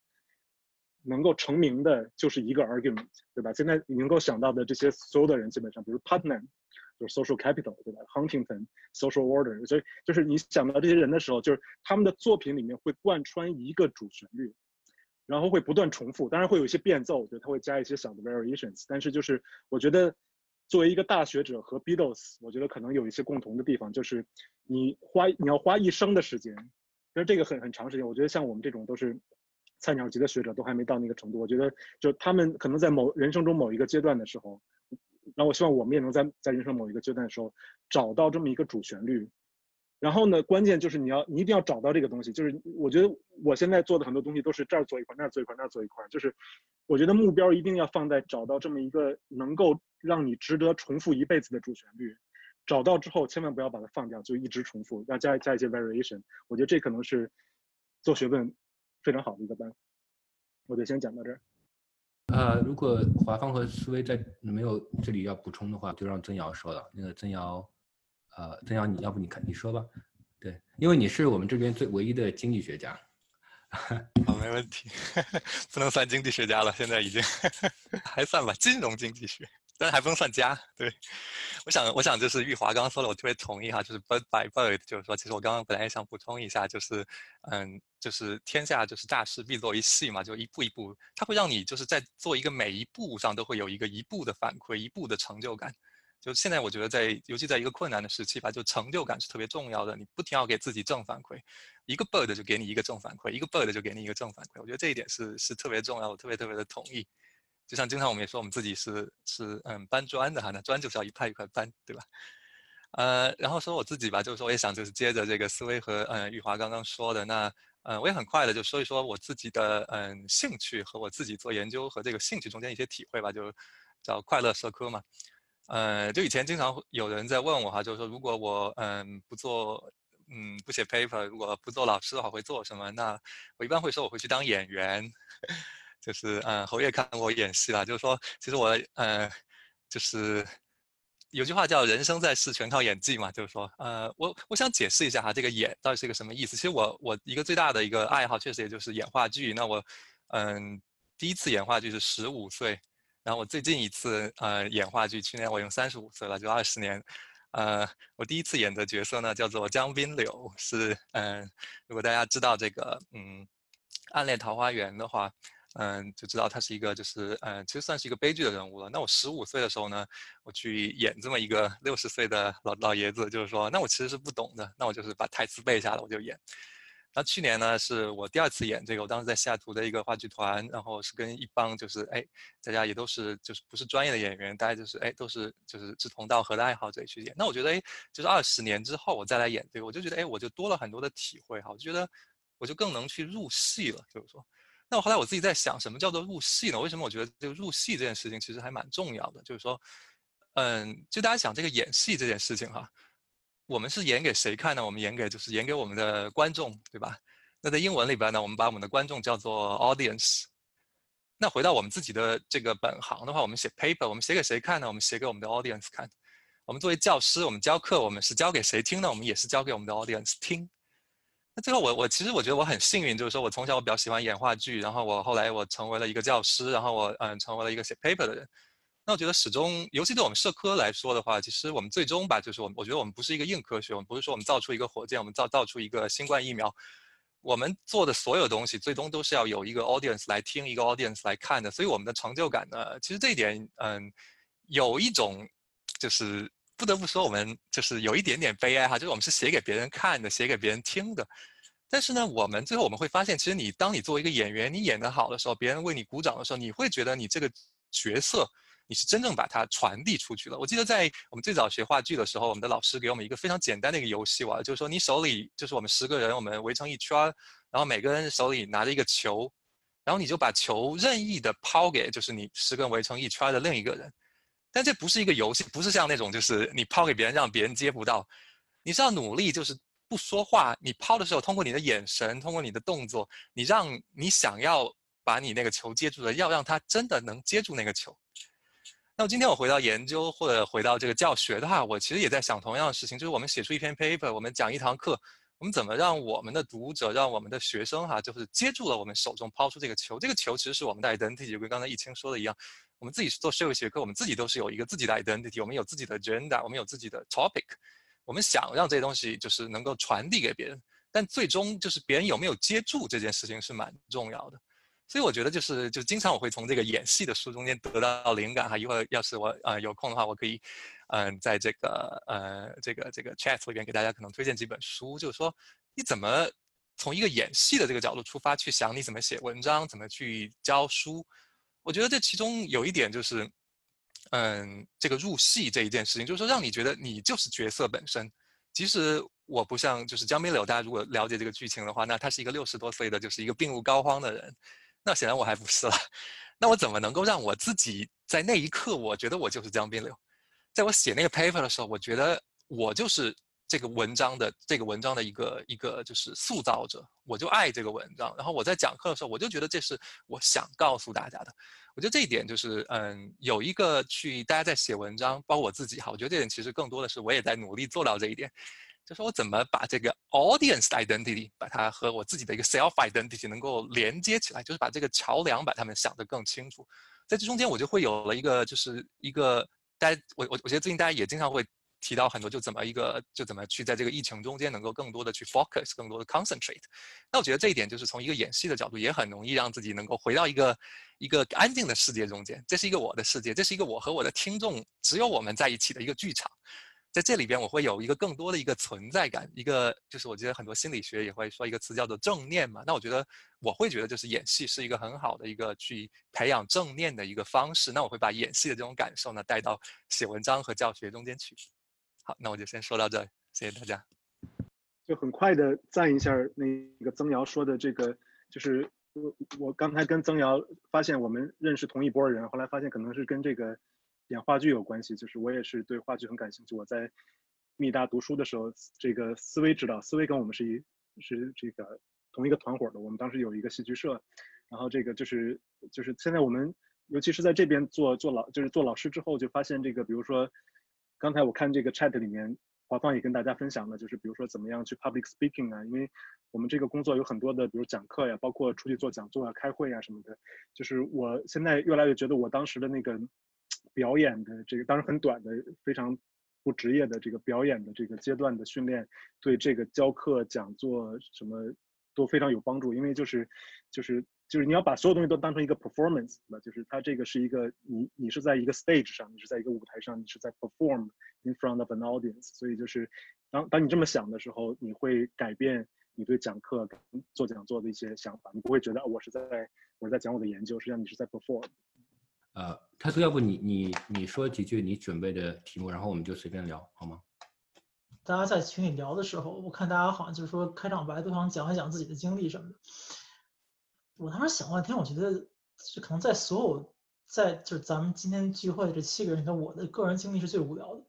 能够成名的就是一个 argument，对吧？现在你能够想到的这些所有的人，基本上，比如 Putnam，就是 social capital，对吧？Huntington social order，所以就是你想到这些人的时候，就是他们的作品里面会贯穿一个主旋律。然后会不断重复，当然会有一些变奏，就他会加一些小的 variations。但是就是我觉得，作为一个大学者和 Beatles，我觉得可能有一些共同的地方，就是你花你要花一生的时间，其实这个很很长时间。我觉得像我们这种都是菜鸟级的学者，都还没到那个程度。我觉得就他们可能在某人生中某一个阶段的时候，那我希望我们也能在在人生某一个阶段的时候找到这么一个主旋律。然后呢，关键就是你要，你一定要找到这个东西。就是我觉得我现在做的很多东西都是这儿做一块，那儿做一块，那儿做一块。就是我觉得目标一定要放在找到这么一个能够让你值得重复一辈子的主旋律。找到之后，千万不要把它放掉，就一直重复，要加加一些 variation。我觉得这可能是做学问非常好的一个办法。我就先讲到这儿。
呃，如果华芳和思维在没有这里要补充的话，就让曾瑶说了。那个曾瑶。呃，曾阳，你要不你看你说吧，对，因为你是我们这边最唯一的经济学家。
好，没问题，不能算经济学家了，现在已经 还算吧，金融经济学，但还不能算家。对，我想，我想就是玉华刚刚说的，我特别同意哈，就是 bird by bird，就是说，其实我刚刚本来也想补充一下，就是，嗯，就是天下就是大事必作一细嘛，就一步一步，它会让你就是在做一个每一步上都会有一个一步的反馈，一步的成就感。就现在，我觉得在，尤其在一个困难的时期吧，就成就感是特别重要的。你不停要给自己正反馈，一个 bird 就给你一个正反馈，一个 bird 就给你一个正反馈。我觉得这一点是是特别重要，我特别特别的同意。就像经常我们也说，我们自己是是嗯搬砖的哈，那砖就是要一块一块搬，对吧？呃，然后说我自己吧，就是说我也想就是接着这个思维和嗯玉华刚刚说的，那嗯我也很快的就说一说我自己的嗯兴趣和我自己做研究和这个兴趣中间一些体会吧，就叫快乐社科嘛。呃，就以前经常有人在问我哈，就是说如果我嗯不做嗯不写 paper，如果不做老师的话会做什么？那我一般会说我会去当演员，就是嗯侯爷看我演戏了，就是说其实我呃就是有句话叫人生在世全靠演技嘛，就是说呃我我想解释一下哈，这个演到底是一个什么意思？其实我我一个最大的一个爱好确实也就是演话剧。那我嗯第一次演话剧是十五岁。然后我最近一次呃演话剧，去年我已经三十五岁了，就二十年。呃，我第一次演的角色呢叫做江滨柳，是嗯，如果大家知道这个嗯《暗恋桃花源》的话，嗯，就知道他是一个就是嗯，其实算是一个悲剧的人物了。那我十五岁的时候呢，我去演这么一个六十岁的老老爷子，就是说，那我其实是不懂的，那我就是把台词背下来，我就演。那去年呢，是我第二次演这个。我当时在西雅图的一个话剧团，然后是跟一帮就是哎，大家也都是就是不是专业的演员，大家就是哎都是就是志同道合的爱好者去演。那我觉得哎，就是二十年之后我再来演这个，我就觉得哎，我就多了很多的体会哈，我就觉得我就更能去入戏了。就是说，那我后来我自己在想，什么叫做入戏呢？为什么我觉得这个入戏这件事情其实还蛮重要的？就是说，嗯，就大家想这个演戏这件事情哈。我们是演给谁看呢？我们演给就是演给我们的观众，对吧？那在英文里边呢，我们把我们的观众叫做 audience。那回到我们自己的这个本行的话，我们写 paper，我们写给谁看呢？我们写给我们的 audience 看。我们作为教师，我们教课，我们是教给谁听呢？我们也是教给我们的 audience 听。那最后我我其实我觉得我很幸运，就是说我从小我比较喜欢演话剧，然后我后来我成为了一个教师，然后我嗯成为了一个写 paper 的人。那我觉得始终，尤其对我们社科来说的话，其实我们最终吧，就是我，我觉得我们不是一个硬科学，我们不是说我们造出一个火箭，我们造造出一个新冠疫苗，我们做的所有东西，最终都是要有一个 audience 来听，一个 audience 来看的。所以我们的成就感呢，其实这一点，嗯，有一种，就是不得不说，我们就是有一点点悲哀哈，就是我们是写给别人看的，写给别人听的。但是呢，我们最后我们会发现，其实你当你作为一个演员，你演得好的时候，别人为你鼓掌的时候，你会觉得你这个角色。你是真正把它传递出去了。我记得在我们最早学话剧的时候，我们的老师给我们一个非常简单的一个游戏玩，就是说你手里就是我们十个人，我们围成一圈，然后每个人手里拿着一个球，然后你就把球任意的抛给就是你十个人围成一圈的另一个人。但这不是一个游戏，不是像那种就是你抛给别人让别人接不到，你是要努力就是不说话，你抛的时候通过你的眼神，通过你的动作，你让你想要把你那个球接住的，要让他真的能接住那个球。那么今天我回到研究或者回到这个教学的话，我其实也在想同样的事情，就是我们写出一篇 paper，我们讲一堂课，我们怎么让我们的读者，让我们的学生哈，就是接住了我们手中抛出这个球，这个球其实是我们的 identity，就跟刚才易清说的一样。我们自己做社会学科，我们自己都是有一个自己的 identity，我们有自己的 agenda，我们有自己的 topic，我们想让这些东西就是能够传递给别人，但最终就是别人有没有接住这件事情是蛮重要的。所以我觉得就是就经常我会从这个演戏的书中间得到灵感哈。一会儿要是我呃有空的话，我可以嗯在这个呃这个这个 chat 里边给大家可能推荐几本书，就是说你怎么从一个演戏的这个角度出发去想你怎么写文章，怎么去教书。我觉得这其中有一点就是，嗯，这个入戏这一件事情，就是说让你觉得你就是角色本身。其实我不像就是江滨柳，大家如果了解这个剧情的话，那他是一个六十多岁的，就是一个病入膏肓的人。那显然我还不是了。那我怎么能够让我自己在那一刻，我觉得我就是江滨柳？在我写那个 paper 的时候，我觉得我就是。这个文章的这个文章的一个一个就是塑造者，我就爱这个文章。然后我在讲课的时候，我就觉得这是我想告诉大家的。我觉得这一点就是，嗯，有一个去大家在写文章，包括我自己哈，我觉得这点其实更多的是我也在努力做到这一点，就是我怎么把这个 audience identity 把它和我自己的一个 self identity 能够连接起来，就是把这个桥梁把他们想得更清楚。在这中间，我就会有了一个就是一个大家，我我我觉得最近大家也经常会。提到很多，就怎么一个，就怎么去在这个疫情中间能够更多的去 focus，更多的 concentrate。那我觉得这一点就是从一个演戏的角度，也很容易让自己能够回到一个一个安静的世界中间。这是一个我的世界，这是一个我和我的听众只有我们在一起的一个剧场。在这里边，我会有一个更多的一个存在感，一个就是我觉得很多心理学也会说一个词叫做正念嘛。那我觉得我会觉得就是演戏是一个很好的一个去培养正念的一个方式。那我会把演戏的这种感受呢带到写文章和教学中间去。好，那我就先说到这，谢谢大家。
就很快的赞一下那个曾瑶说的这个，就是我我刚才跟曾瑶发现我们认识同一波人，后来发现可能是跟这个演话剧有关系。就是我也是对话剧很感兴趣。我在密大读书的时候，这个思维知道，思维跟我们是一是这个同一个团伙的。我们当时有一个戏剧社，然后这个就是就是现在我们尤其是在这边做做老就是做老师之后，就发现这个比如说。刚才我看这个 chat 里面，华芳也跟大家分享了，就是比如说怎么样去 public speaking 啊，因为我们这个工作有很多的，比如讲课呀，包括出去做讲座啊、开会啊什么的。就是我现在越来越觉得，我当时的那个表演的这个，当然很短的、非常不职业的这个表演的这个阶段的训练，对这个教课、讲座什么都非常有帮助，因为就是就是。就是你要把所有东西都当成一个 performance，那？就是它这个是一个你你是在一个 stage 上，你是在一个舞台上，你是在 perform in front of an audience。所以就是当当你这么想的时候，你会改变你对讲课、做讲座的一些想法。你不会觉得我是在我是在讲我的研究，实际上你是在 perform。
呃，他说要不你你你说几句你准备的题目，然后我们就随便聊，好吗？
大家在群里聊的时候，我看大家好像就是说开场白都想讲一讲自己的经历什么的。我当时想半天，我觉得这可能在所有在就是咱们今天聚会的这七个人里头，我的个人经历是最无聊的。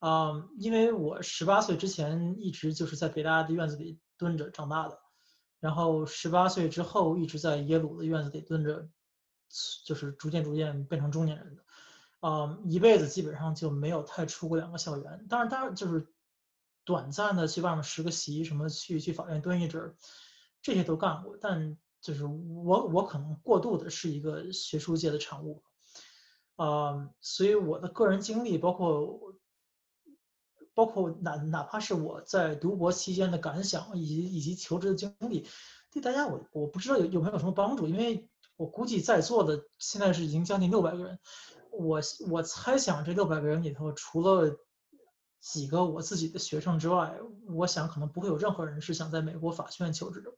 啊，因为我十八岁之前一直就是在北大的院子里蹲着长大的，然后十八岁之后一直在耶鲁的院子里蹲着，就是逐渐逐渐变成中年人的。啊，一辈子基本上就没有太出过两个校园。当然，当然就是短暂的去外面实个习，什么去去法院蹲一阵儿，这些都干过，但。就是我，我可能过度的是一个学术界的产物，啊，所以我的个人经历，包括包括哪哪怕是我在读博期间的感想，以及以及求职的经历，对大家我我不知道有有没有什么帮助，因为我估计在座的现在是已经将近六百个人，我我猜想这六百个人里头，除了几个我自己的学生之外，我想可能不会有任何人是想在美国法学院求职的。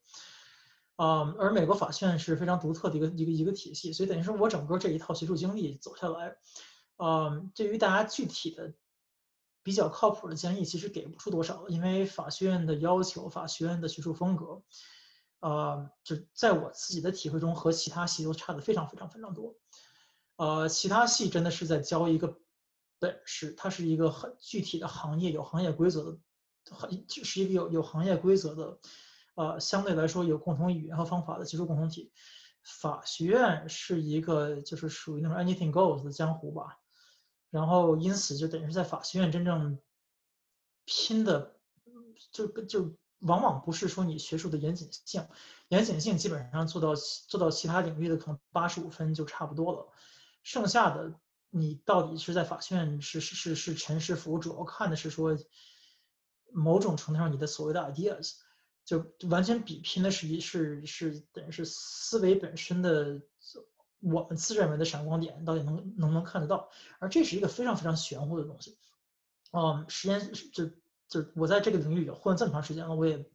啊，而美国法学院是非常独特的一个一个一个体系，所以等于说我整个这一套学术经历走下来，啊，对于大家具体的比较靠谱的建议，其实给不出多少，因为法学院的要求、法学院的学术风格，呃，就在我自己的体会中和其他系都差的非常非常非常多。呃，其他系真的是在教一个本事，它是一个很具体的行业，有行业规则的，很就是一个有有行业规则的。呃，相对来说有共同语言和方法的技术共同体，法学院是一个就是属于那种 anything goes 的江湖吧，然后因此就等于是在法学院真正拼的，就就往往不是说你学术的严谨性，严谨性基本上做到做到其他领域的可能八十五分就差不多了，剩下的你到底是在法学院是是是是陈师傅，主要看的是说某种程度上你的所谓的 ideas。就完全比拼的是一是是等于是思维本身的，我们自认为的闪光点到底能能不能看得到？而这是一个非常非常玄乎的东西。嗯，时间就就我在这个领域也混这么长时间了，我也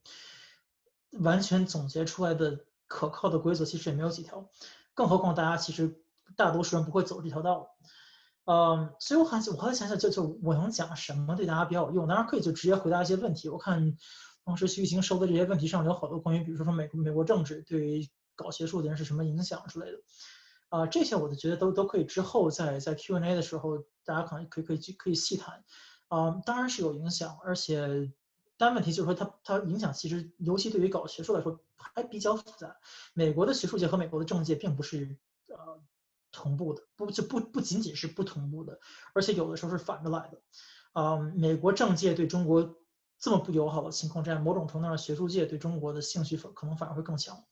完全总结出来的可靠的规则其实也没有几条，更何况大家其实大多数人不会走这条道。嗯，所以我还我还想想，就就我能讲什么对大家比较有用？当然可以就直接回答一些问题。我看。当时徐玉清收的这些问题上有好多关于，比如说说美美国政治对于搞学术的人是什么影响之类的，啊，这些我都觉得都都可以之后在在 Q&A 的时候，大家可能可以可以可以细谈，啊，当然是有影响，而且但问题就是说它它影响其实尤其对于搞学术来说还比较复杂，美国的学术界和美国的政界并不是呃同步的，不就不不仅仅是不同步的，而且有的时候是反着来的，啊，美国政界对中国。这么不友好的情况，之下某种程度上，学术界对中国的兴趣反可能反而会更强，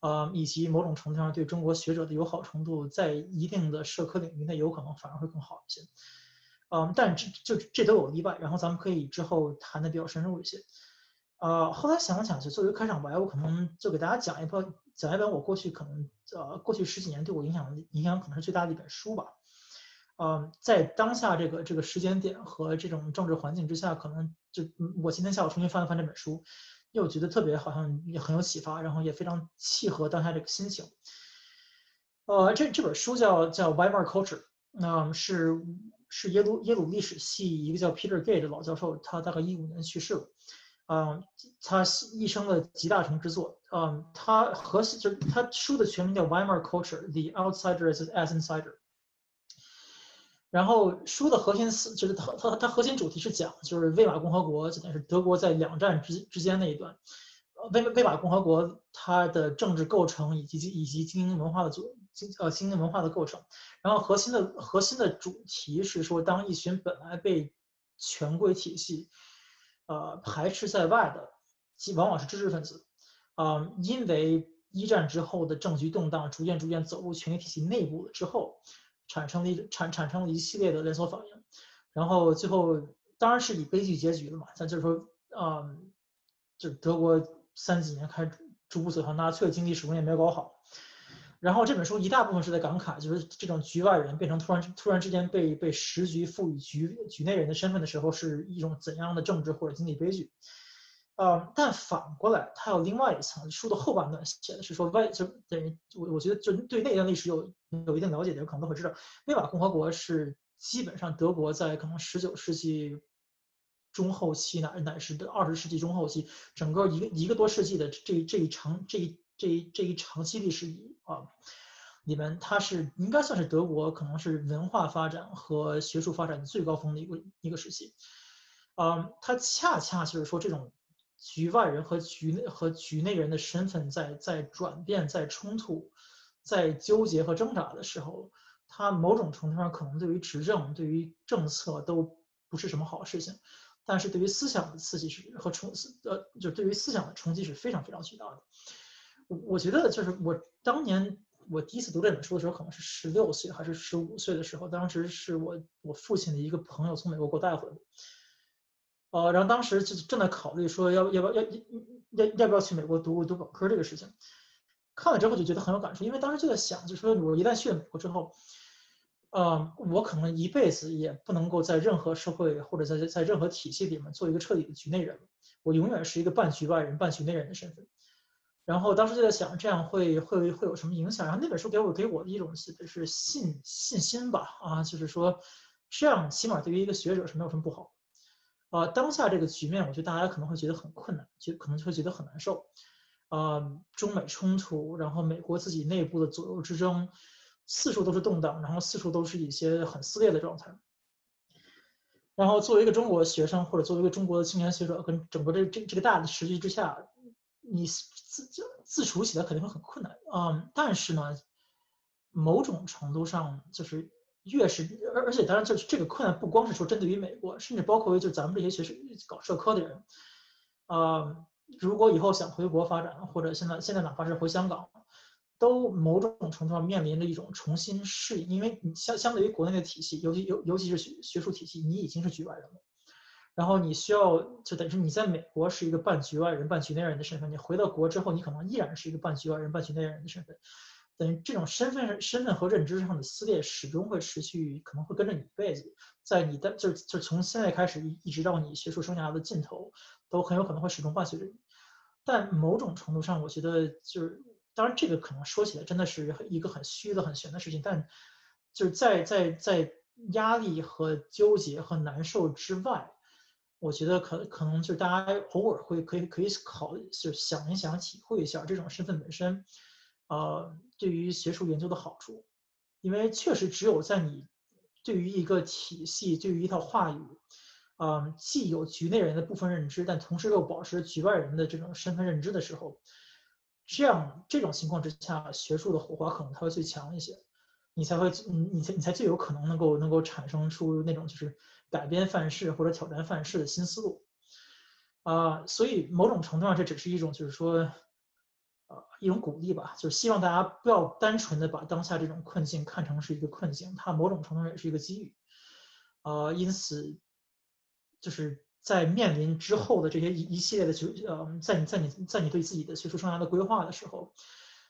呃，以及某种程度上对中国学者的友好程度，在一定的社科领域内有可能反而会更好一些，嗯，但这就这都有例外，然后咱们可以之后谈的比较深入一些，呃，后来想了想，就作为开场白，我可能就给大家讲一本讲一本我过去可能呃过去十几年对我影响影响可能是最大的一本书吧。嗯，在当下这个这个时间点和这种政治环境之下，可能就我今天下午重新翻了翻这本书，又觉得特别好像也很有启发，然后也非常契合当下这个心情。呃，这这本书叫叫 Weimar Culture，那是是耶鲁耶鲁历史系一个叫 Peter Gay 的老教授，他大概一五年去世了。嗯，他一生的集大成之作。嗯，他核心就是他书的全名叫 Weimar Culture：The Outsider as as Insider。然后书的核心思就是它它它核心主题是讲就是魏玛共和国，就等于是德国在两战之之间那一段，魏魏玛共和国它的政治构成以及以及精英文化的组新呃新的文化的构成。然后核心的核心的主题是说，当一群本来被权贵体系呃排斥在外的，即往往是知识分子，啊，因为一战之后的政局动荡，逐渐逐渐走入权力体系内部了之后。产生了一产产生了一系列的连锁反应，然后最后当然是以悲剧结局了嘛。咱就是说，嗯，就德国三几年开始逐步走向纳粹，经济始终也没有搞好。然后这本书一大部分是在感慨，就是这种局外人变成突然突然之间被被时局赋予局局内人的身份的时候，是一种怎样的政治或者经济悲剧。呃，但反过来，它有另外一层。书的后半段写的是说，外就等于我我觉得就对那段历史有有一定了解的人可能都会知道，魏玛共和国是基本上德国在可能十九世纪中后期乃乃是二十世纪中后期，整个一个一个多世纪的这这一长这一这一这一长期历史里啊，里面它是应该算是德国可能是文化发展和学术发展的最高峰的一个一个时期。嗯，它恰恰就是说这种。局外人和局内和局内人的身份在在转变、在冲突、在纠结和挣扎的时候，他某种程度上可能对于执政、对于政策都不是什么好事情，但是对于思想的刺激是和冲呃，就对于思想的冲击是非常非常巨大的。我觉得就是我当年我第一次读这本书的时候，可能是十六岁还是十五岁的时候，当时是我我父亲的一个朋友从美国给我带回来。呃，然后当时就正在考虑说要要不要要要要不要去美国读读本科这个事情，看了之后就觉得很有感触，因为当时就在想，就说我一旦去了美国之后，呃，我可能一辈子也不能够在任何社会或者在在任何体系里面做一个彻底的局内人，我永远是一个半局外人、半局内人的身份。然后当时就在想，这样会会会有什么影响？然后那本书给我给我的一种是信信心吧，啊，就是说，这样起码对于一个学者是没有什么不好。呃，当下这个局面，我觉得大家可能会觉得很困难，就可能会觉得很难受。呃，中美冲突，然后美国自己内部的左右之争，四处都是动荡，然后四处都是一些很撕裂的状态。然后作为一个中国学生，或者作为一个中国的青年学者，跟整个这这这个大的时局之下，你自自自处起来肯定会很困难。嗯，但是呢，某种程度上就是。越是而而且当然就是这个困难不光是说针对于美国，甚至包括于就咱们这些学生搞社科的人，呃，如果以后想回国发展，或者现在现在哪怕是回香港，都某种程度上面临着一种重新适应，因为你相相对于国内的体系，尤其尤尤其是学学术体系，你已经是局外人了，然后你需要就等于是你在美国是一个半局外人、半局内人的身份，你回到国之后，你可能依然是一个半局外人、半局内人的身份。等于这种身份、身份和认知上的撕裂始终会持续，可能会跟着你一辈子，在你的就就从现在开始一直到你学术生涯的尽头，都很有可能会始终伴随着你。但某种程度上，我觉得就是，当然这个可能说起来真的是一个很虚的、很玄的事情，但就是在在在压力和纠结和难受之外，我觉得可可能就是大家偶尔会可以可以考，就想一想、体会一下这种身份本身。呃，对于学术研究的好处，因为确实只有在你对于一个体系、对于一套话语，嗯，既有局内人的部分认知，但同时又保持局外人的这种身份认知的时候，这样这种情况之下，学术的火花可能它会最强一些，你才会，你你才你才最有可能能够能够产生出那种就是改变范式或者挑战范式的新思路，啊，所以某种程度上这只是一种就是说。呃，一种鼓励吧，就是希望大家不要单纯的把当下这种困境看成是一个困境，它某种程度上也是一个机遇。呃，因此，就是在面临之后的这些一一系列的学呃，在你在你在你对自己的学术生涯的规划的时候，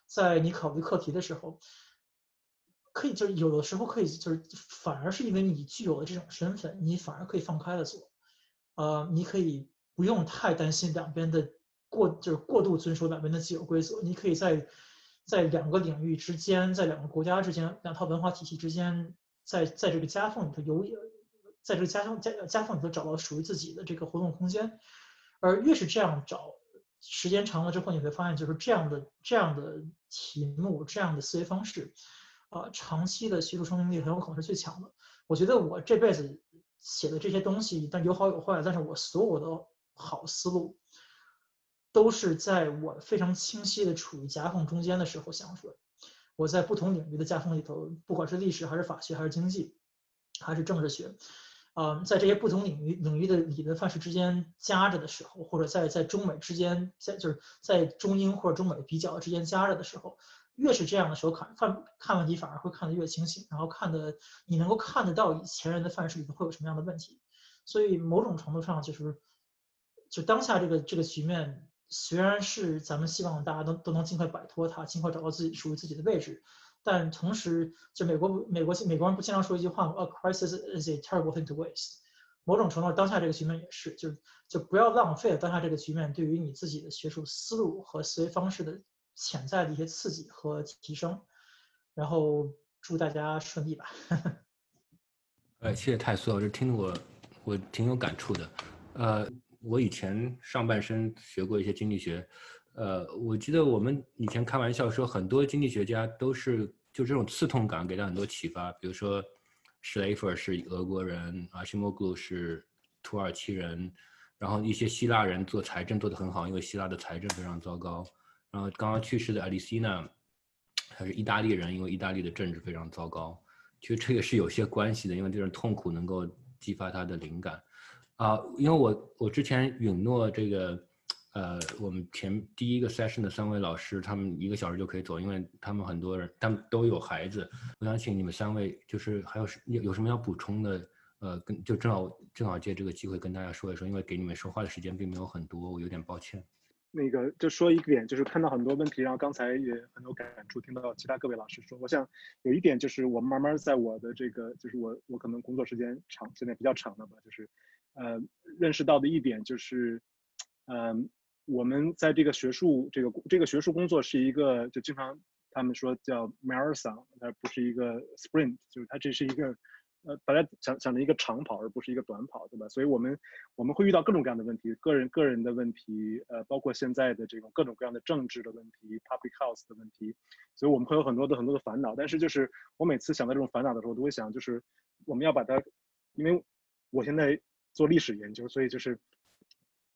在你考虑课题的时候，可以就是有的时候可以就是反而是因为你具有了这种身份，你反而可以放开了做。呃，你可以不用太担心两边的。过就是过度遵守两边的既有规则，你可以在在两个领域之间，在两个国家之间，两套文化体系之间，在在这个夹缝里头游，在这个夹缝夹夹缝里头找到属于自己的这个活动空间。而越是这样找，时间长了之后，你会发现，就是这样的这样的题目，这样的思维方式，啊，长期的学术生命力很有可能是最强的。我觉得我这辈子写的这些东西，但有好有坏，但是我所有的好思路。都是在我非常清晰的处于夹缝中间的时候想出来。我在不同领域的夹缝里头，不管是历史还是法学还是经济，还是政治学，嗯，在这些不同领域领域的理论范式之间夹着的时候，或者在在中美之间，在就是在中英或者中美比较之间夹着的时候，越是这样的时候看看看问题反而会看得越清醒，然后看的你能够看得到以前人的范式里头会有什么样的问题。所以某种程度上就是，就当下这个这个局面。虽然是咱们希望大家都都能尽快摆脱它，尽快找到自己属于自己的位置，但同时，就美国美国美国人不经常说一句话吗？A crisis is a terrible thing to waste。某种程度，当下这个局面也是，就就不要浪费了当下这个局面对于你自己的学术思路和思维方式的潜在的一些刺激和提升。然后祝大家顺利吧。
哎，谢谢泰苏，我这听得我我挺有感触的，呃。我以前上半生学过一些经济学，呃，我记得我们以前开玩笑说，很多经济学家都是就这种刺痛感给他很多启发。比如说，施雷弗是俄国人，阿西莫格是土耳其人，然后一些希腊人做财政做得很好，因为希腊的财政非常糟糕。然后刚刚去世的艾丽西娜，他是意大利人，因为意大利的政治非常糟糕。其实这个是有些关系的，因为这种痛苦能够激发他的灵感。啊，因为我我之前允诺这个，呃，我们前第一个 session 的三位老师，他们一个小时就可以走，因为他们很多人他们都有孩子。我想请你们三位，就是还有有有什么要补充的？呃，跟就正好正好借这个机会跟大家说一说，因为给你们说话的时间并没有很多，我有点抱歉。
那个就说一点，就是看到很多问题，然后刚才也很有感触，听到其他各位老师说，我想有一点就是我慢慢在我的这个，就是我我可能工作时间长，现在比较长了吧，就是。呃，认识到的一点就是，嗯，我们在这个学术这个这个学术工作是一个就经常他们说叫 marathon，它不是一个 sprint，就是它这是一个。呃，大家想想着一个长跑，而不是一个短跑，对吧？所以我们我们会遇到各种各样的问题，个人个人的问题，呃，包括现在的这种各种各样的政治的问题，public health 的问题，所以我们会有很多的很多的烦恼。但是就是我每次想到这种烦恼的时候，我都会想，就是我们要把它，因为我现在做历史研究，所以就是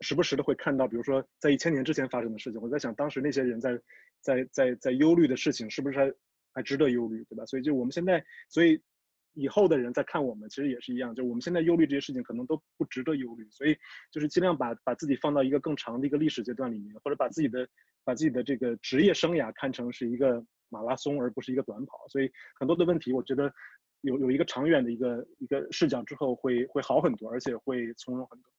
时不时的会看到，比如说在一千年之前发生的事情，我在想当时那些人在在在在忧虑的事情，是不是还还值得忧虑，对吧？所以就我们现在，所以。以后的人在看我们，其实也是一样，就我们现在忧虑这些事情，可能都不值得忧虑，所以就是尽量把把自己放到一个更长的一个历史阶段里面，或者把自己的把自己的这个职业生涯看成是一个马拉松，而不是一个短跑。所以很多的问题，我觉得有有一个长远的一个一个视角之后，会会好很多，而且会从容很多。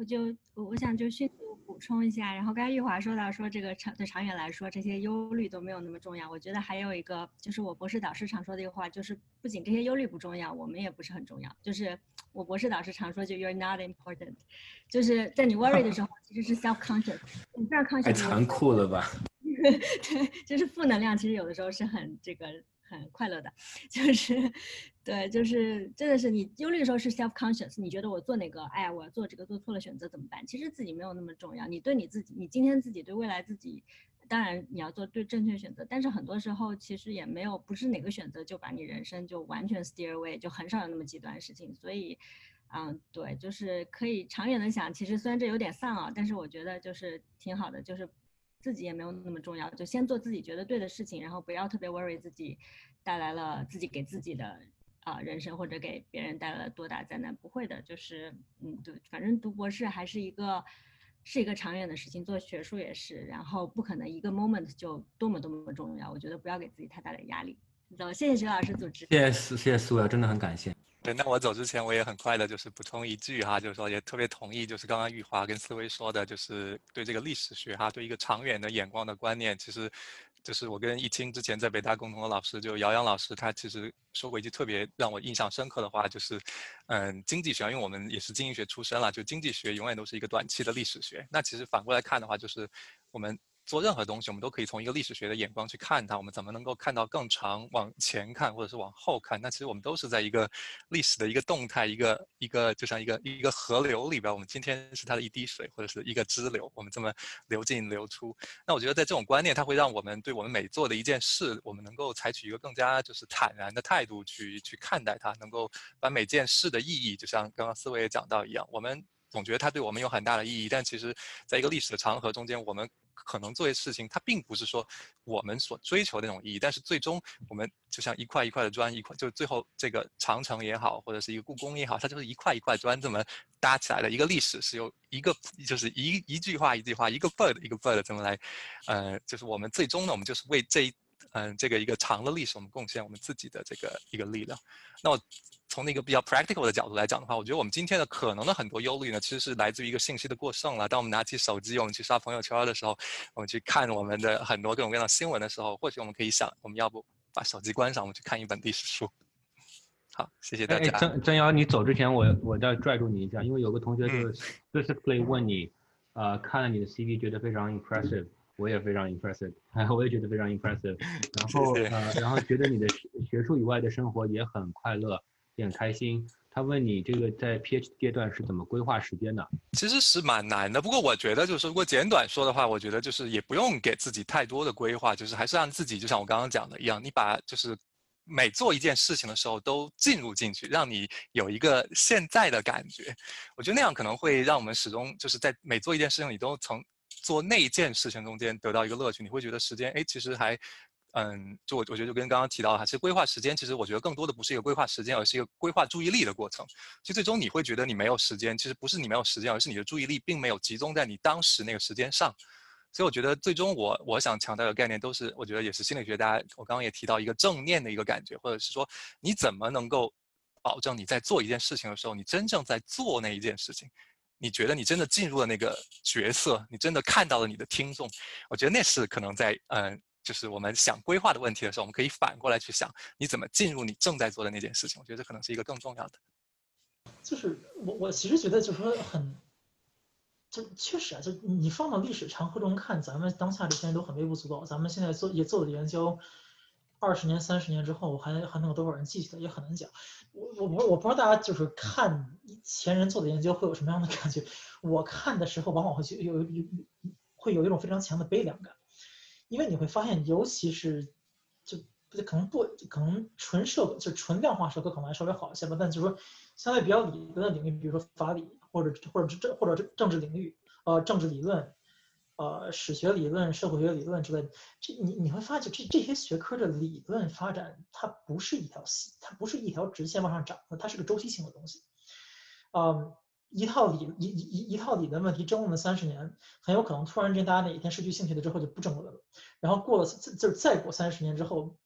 我就我我想就迅速补充一下，然后刚才玉华说到说这个长对长远来说这些忧虑都没有那么重要。我觉得还有一个就是我博士导师常说的一个话，就是不仅这些忧虑不重要，我们也不是很重要。就是我博士导师常说就 You're not important，就是在你 worry 的时候其实是 self conscious，你非常 conscious。
太残酷了吧？
对，就是负能量，其实有的时候是很这个。很快乐的，就是，对，就是真的是你忧虑的时候是 self conscious，你觉得我做哪个，哎呀，我要做这个做错了选择怎么办？其实自己没有那么重要，你对你自己，你今天自己对未来自己，当然你要做对正确选择，但是很多时候其实也没有不是哪个选择就把你人生就完全 steer away，就很少有那么极端的事情，所以，嗯，对，就是可以长远的想，其实虽然这有点丧啊，但是我觉得就是挺好的，就是。自己也没有那么重要，就先做自己觉得对的事情，然后不要特别 worry 自己带来了自己给自己的啊人生或者给别人带来了多大灾难，不会的，就是嗯对，反正读博士还是一个是一个长远的事情，做学术也是，然后不可能一个 moment 就多么多么重要，我觉得不要给自己太大的压力。走，谢谢徐老师组织，
谢谢谢谢苏瑶，真的很感谢。
对，那我走之前我也很快的，就是补充一句哈，就是说也特别同意，就是刚刚玉华跟思维说的，就是对这个历史学哈，对一个长远的眼光的观念，其实，就是我跟易清之前在北大共同的老师就姚洋老师，他其实说过一句特别让我印象深刻的话，就是，嗯，经济学，因为我们也是经济学出身了，就经济学永远都是一个短期的历史学。那其实反过来看的话，就是我们做任何东西，我们都可以从一个历史学的眼光去看它。我们怎么能够看到更长往前看，或者是往后看？那其实我们都是在一个历史的一个动态，一个一个就像一个一个河流里边。我们今天是它的一滴水，或者是一个支流，我们这么流进流出。那我觉得在这种观念，它会让我们对我们每做的一件事，我们能够采取一个更加就是坦然的态度去去看待它，能够把每件事的意义，就像刚刚思维也讲到一样，我们总觉得它对我们有很大的意义，但其实在一个历史的长河中间，我们。可能做些事情，它并不是说我们所追求的那种意义，但是最终我们就像一块一块的砖，一块就最后这个长城也好，或者是一个故宫也好，它就是一块一块砖这么搭起来的一个历史，是由一个就是一一句话一句话，一个 bird 一个 bird 这么来，呃，就是我们最终呢，我们就是为这一。嗯，这个一个长的历史，我们贡献我们自己的这个一个力量。那我从那个比较 practical 的角度来讲的话，我觉得我们今天的可能的很多忧虑呢，其实是来自于一个信息的过剩了。当我们拿起手机，我们去刷朋友圈的时候，我们去看我们的很多各种各样的新闻的时候，或许我们可以想，我们要不把手机关上，我们去看一本历史书。好，谢谢大家。
曾曾瑶，你走之前，我我再拽住你一下，因为有个同学就 specifically 问你，呃，看了你的 CV，觉得非常 impressive。我也非常 impressive，我也觉得非常 impressive。然后呃，然后觉得你的学术以外的生活也很快乐，很开心。他问你这个在 PH 阶段是怎么规划时间的？
其实是蛮难的。不过我觉得就是如果简短说的话，我觉得就是也不用给自己太多的规划，就是还是让自己就像我刚刚讲的一样，你把就是每做一件事情的时候都进入进去，让你有一个现在的感觉。我觉得那样可能会让我们始终就是在每做一件事情，你都从。做那一件事情中间得到一个乐趣，你会觉得时间哎，其实还，嗯，就我我觉得就跟刚刚提到的，其实规划时间，其实我觉得更多的不是一个规划时间，而是一个规划注意力的过程。其实最终你会觉得你没有时间，其实不是你没有时间，而是你的注意力并没有集中在你当时那个时间上。所以我觉得最终我我想强调的概念都是，我觉得也是心理学大家我刚刚也提到一个正念的一个感觉，或者是说你怎么能够保证你在做一件事情的时候，你真正在做那一件事情。你觉得你真的进入了那个角色，你真的看到了你的听众，我觉得那是可能在嗯，就是我们想规划的问题的时候，我们可以反过来去想，你怎么进入你正在做的那件事情。我觉得这可能是一个更重要的。
就是我我其实觉得就是说很，就确实啊，就你放到历史长河中看，咱们当下这些人都很微不足道。咱们现在做也做的研究，二十年、三十年之后，我还还能有多少人记起来，也很难讲。我我不我不知道大家就是看前人做的研究会有什么样的感觉。我看的时候，往往会有有有会有一种非常强的悲凉感，因为你会发现，尤其是就可能不可能纯社就纯量化社科可能还稍微好一些吧，但就是说相对比较理论的领域，比如说法理。或者或者政或者政治领域，呃，政治理论，呃，史学理论、社会学理论之类的，这你你会发现，这这些学科的理论发展，它不是一条线，它不是一条直线往上涨的，它是个周期性的东西。嗯，一套理一一一套理论问题争论了三十年，很有可能突然间大家哪一天失去兴趣了之后就不争论了，然后过了就是再过三十年之后，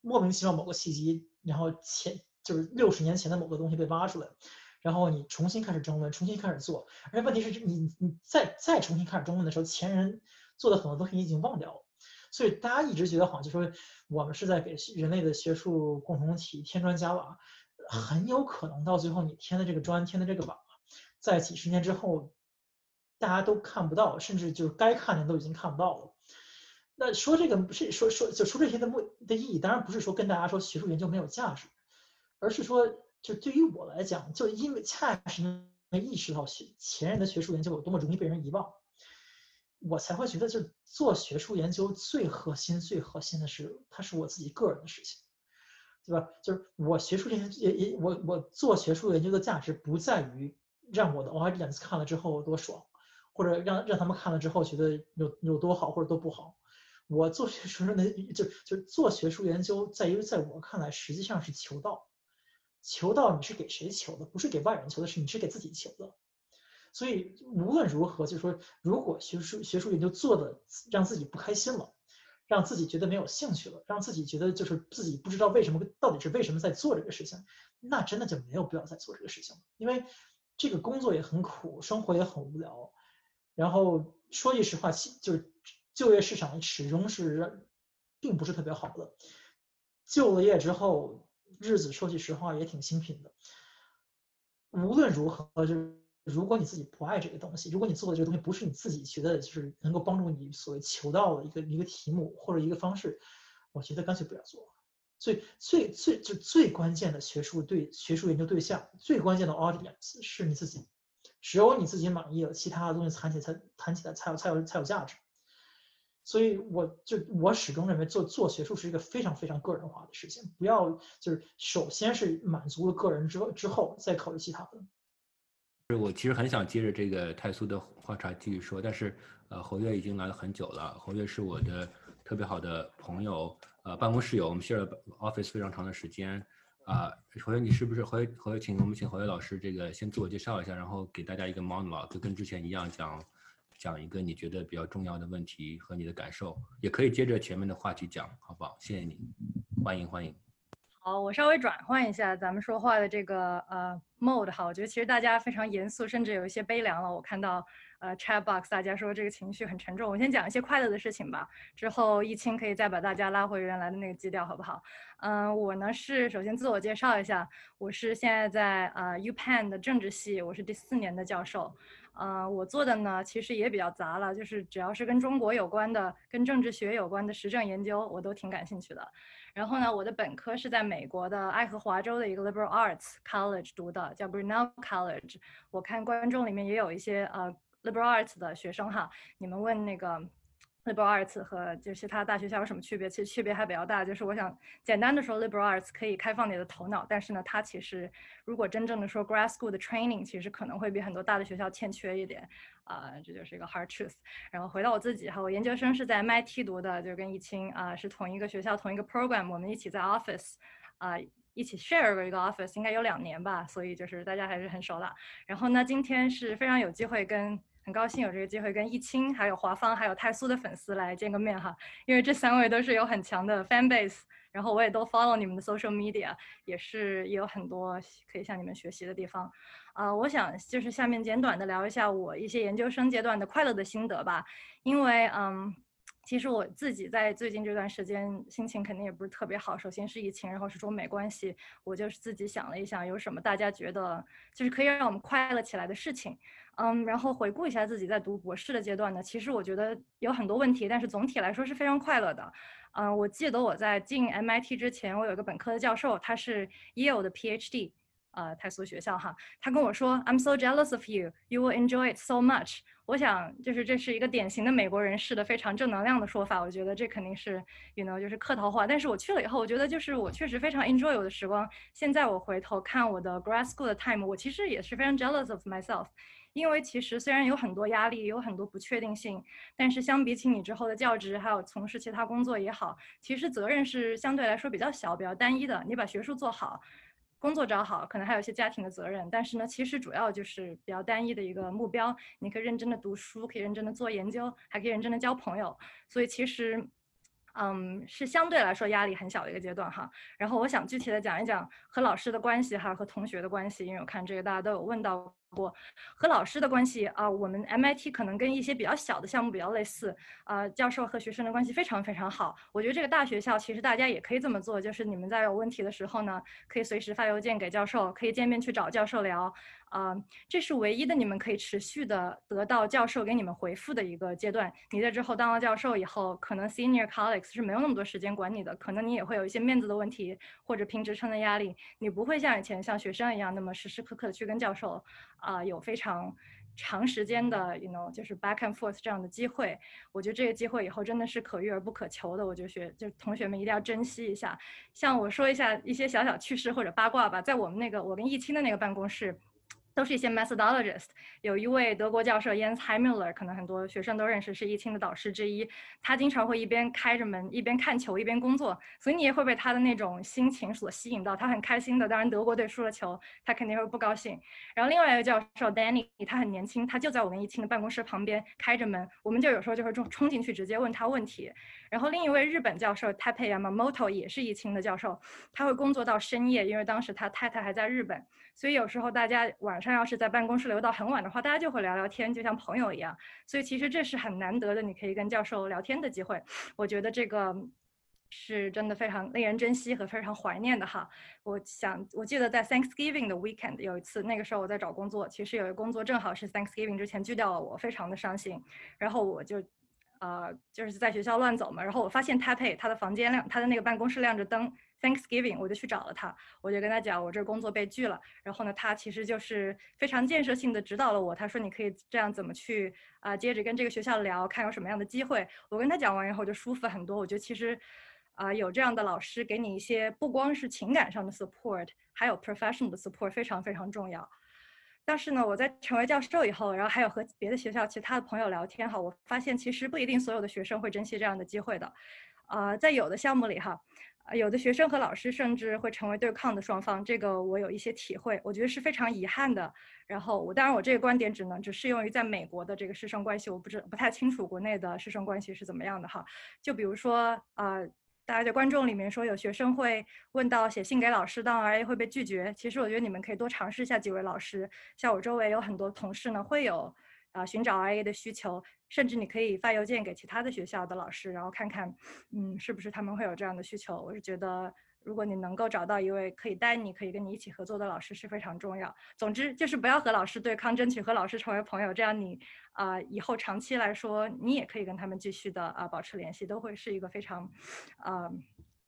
莫名其妙某个契机，然后前就是六十年前的某个东西被挖出来。然后你重新开始争论，重新开始做，而且问题是你你再再重新开始争论的时候，前人做的很多东西你已经忘掉了，所以大家一直觉得好像就说我们是在给人类的学术共同体添砖加瓦，很有可能到最后你添的这个砖添的这个瓦，在几十年之后，大家都看不到，甚至就是该看的都已经看不到了。那说这个不是说说就说这些的目的意义，当然不是说跟大家说学术研究没有价值，而是说。就对于我来讲，就因为恰是能意识到学前人的学术研究有多么容易被人遗忘，我才会觉得，就做学术研究最核心、最核心的是，它是我自己个人的事情，对吧？就是我学术研究也也我我做学术研究的价值不在于让我的 audience 看了之后多爽，或者让让他们看了之后觉得有有多好或者多不好。我做学术的就就做学术研究，在于在我看来，实际上是求道。求道，你是给谁求的？不是给外人求的，是你是给自己求的。所以无论如何，就是说，如果学术学术研究做的让自己不开心了，让自己觉得没有兴趣了，让自己觉得就是自己不知道为什么到底是为什么在做这个事情，那真的就没有必要再做这个事情了。因为这个工作也很苦，生活也很无聊。然后说句实话，就是就业市场始终是并不是特别好的。就了业之后。日子说句实话也挺清贫的。无论如何，就是如果你自己不爱这个东西，如果你做的这个东西不是你自己觉得就是能够帮助你所谓求到的一个一个题目或者一个方式，我觉得干脆不要做。所以最最就最关键的学术对学术研究对象，最关键的 audience 是你自己。只有你自己满意了，其他的东西谈起来才谈起来才有才有才有价值。所以我就我始终认为做做学术是一个非常非常个人化的事情，不要就是首先是满足了个人之之后再考虑其他的。
是我其实很想接着这个泰苏的话茬继续说，但是呃侯月已经来了很久了，侯月是我的特别好的朋友，呃办公室友，我们 share office 非常长的时间啊。侯月你是不是侯侯月请我们请侯月老师这个先自我介绍一下，然后给大家一个 monologue，就跟之前一样讲。讲一个你觉得比较重要的问题和你的感受，也可以接着前面的话题讲，好不好？谢谢你，欢迎欢迎。
好，我稍微转换一下咱们说话的这个呃 mode 哈，我觉得其实大家非常严肃，甚至有一些悲凉了。我看到呃 chat box 大家说这个情绪很沉重，我先讲一些快乐的事情吧，之后易清可以再把大家拉回原来的那个基调，好不好？嗯，我呢是首先自我介绍一下，我是现在在呃 UPenn 的政治系，我是第四年的教授。呃，我做的呢，其实也比较杂了，就是只要是跟中国有关的、跟政治学有关的实证研究，我都挺感兴趣的。然后呢，我的本科是在美国的爱荷华州的一个 liberal arts college 读的，叫 Grinnell College。我看观众里面也有一些呃 liberal arts 的学生哈，你们问那个。Liberal arts 和就其他大学校有什么区别？其实区别还比较大。就是我想简单的说，liberal arts 可以开放你的头脑，但是呢，它其实如果真正的说 grad school 的 training，其实可能会比很多大的学校欠缺一点。啊，这就是一个 hard truth。然后回到我自己哈，我研究生是在 MIT 读的，就跟易清啊是同一个学校同一个 program，我们一起在 office 啊一起 share 过一个 office，应该有两年吧，所以就是大家还是很熟的。然后呢，今天是非常有机会跟。很高兴有这个机会跟易清、还有华芳、还有泰苏的粉丝来见个面哈，因为这三位都是有很强的 fan base，然后我也都 follow 你们的 social media，也是也有很多可以向你们学习的地方。啊，我想就是下面简短的聊一下我一些研究生阶段的快乐的心得吧，因为嗯。其实我自己在最近这段时间心情肯定也不是特别好。首先是疫情，然后是中美关系，我就是自己想了一想，有什么大家觉得就是可以让我们快乐起来的事情。嗯，然后回顾一下自己在读博士的阶段呢，其实我觉得有很多问题，但是总体来说是非常快乐的。嗯，我记得我在进 MIT 之前，我有一个本科的教授，他是 Yale 的 PhD。呃，泰苏学校哈，他跟我说，I'm so jealous of you, you will enjoy it so much。我想，就是这是一个典型的美国人士的非常正能量的说法。我觉得这肯定是，you know，就是客套话。但是我去了以后，我觉得就是我确实非常 enjoy 我的时光。现在我回头看我的 grad school 的 time，我其实也是非常 jealous of myself，因为其实虽然有很多压力，有很多不确定性，但是相比起你之后的教职，还有从事其他工作也好，其实责任是相对来说比较小、比较单一的。你把学术做好。工作找好，可能还有一些家庭的责任，但是呢，其实主要就是比较单一的一个目标。你可以认真的读书，可以认真的做研究，还可以认真的交朋友。所以其实，嗯，是相对来说压力很小的一个阶段哈。然后我想具体的讲一讲和老师的关系哈，和同学的关系，因为我看这个大家都有问到。过和老师的关系啊，我们 MIT 可能跟一些比较小的项目比较类似啊，教授和学生的关系非常非常好。我觉得这个大学校其实大家也可以这么做，就是你们在有问题的时候呢，可以随时发邮件给教授，可以见面去找教授聊。啊，这是唯一的你们可以持续的得到教授给你们回复的一个阶段。你在之后当了教授以后，可能 senior colleagues 是没有那么多时间管你的，可能你也会有一些面子的问题或者评职称的压力，你不会像以前像学生一样那么时时刻刻的去跟教授啊有非常长时间的，you know，就是 back and forth 这样的机会。我觉得这个机会以后真的是可遇而不可求的。我觉得学就同学们一定要珍惜一下。像我说一下一些小小趣事或者八卦吧，在我们那个我跟易清的那个办公室。都是一些 methodologist，有一位德国教授 Jens Heimler，可能很多学生都认识，是易清的导师之一。他经常会一边开着门，一边看球，一边工作，所以你也会被他的那种心情所吸引到。他很开心的，当然德国队输了球，他肯定会不高兴。然后另外一个教授 Danny，他很年轻，他就在我跟易清的办公室旁边开着门，我们就有时候就会冲冲进去直接问他问题。然后另一位日本教授 Tape Yamamoto 也是易清的教授，他会工作到深夜，因为当时他太太还在日本。所以有时候大家晚上要是在办公室留到很晚的话，大家就会聊聊天，就像朋友一样。所以其实这是很难得的，你可以跟教授聊天的机会。我觉得这个是真的非常令人珍惜和非常怀念的哈。我想我记得在 Thanksgiving 的 weekend 有一次，那个时候我在找工作，其实有一个工作正好是 Thanksgiving 之前拒掉了我，非常的伤心。然后我就呃就是在学校乱走嘛，然后我发现 Tape 他的房间亮，他的那个办公室亮着灯。Thanksgiving，我就去找了他，我就跟他讲，我这工作被拒了。然后呢，他其实就是非常建设性的指导了我。他说你可以这样怎么去啊，接着跟这个学校聊，看有什么样的机会。我跟他讲完以后就舒服很多。我觉得其实啊，有这样的老师给你一些不光是情感上的 support，还有 professional 的 support，非常非常重要。但是呢，我在成为教授以后，然后还有和别的学校其他的朋友聊天哈，我发现其实不一定所有的学生会珍惜这样的机会的。啊，在有的项目里哈。有的学生和老师甚至会成为对抗的双方，这个我有一些体会，我觉得是非常遗憾的。然后我当然我这个观点只能只适用于在美国的这个师生关系，我不知不太清楚国内的师生关系是怎么样的哈。就比如说啊，大家在观众里面说有学生会问到写信给老师，当 RA 会被拒绝。其实我觉得你们可以多尝试一下几位老师，像我周围有很多同事呢会有。啊，寻找 RA 的需求，甚至你可以发邮件给其他的学校的老师，然后看看，嗯，是不是他们会有这样的需求。我是觉得，如果你能够找到一位可以带你、可以跟你一起合作的老师是非常重要。总之，就是不要和老师对抗，争取和老师成为朋友，这样你啊，以后长期来说，你也可以跟他们继续的啊保持联系，都会是一个非常，啊，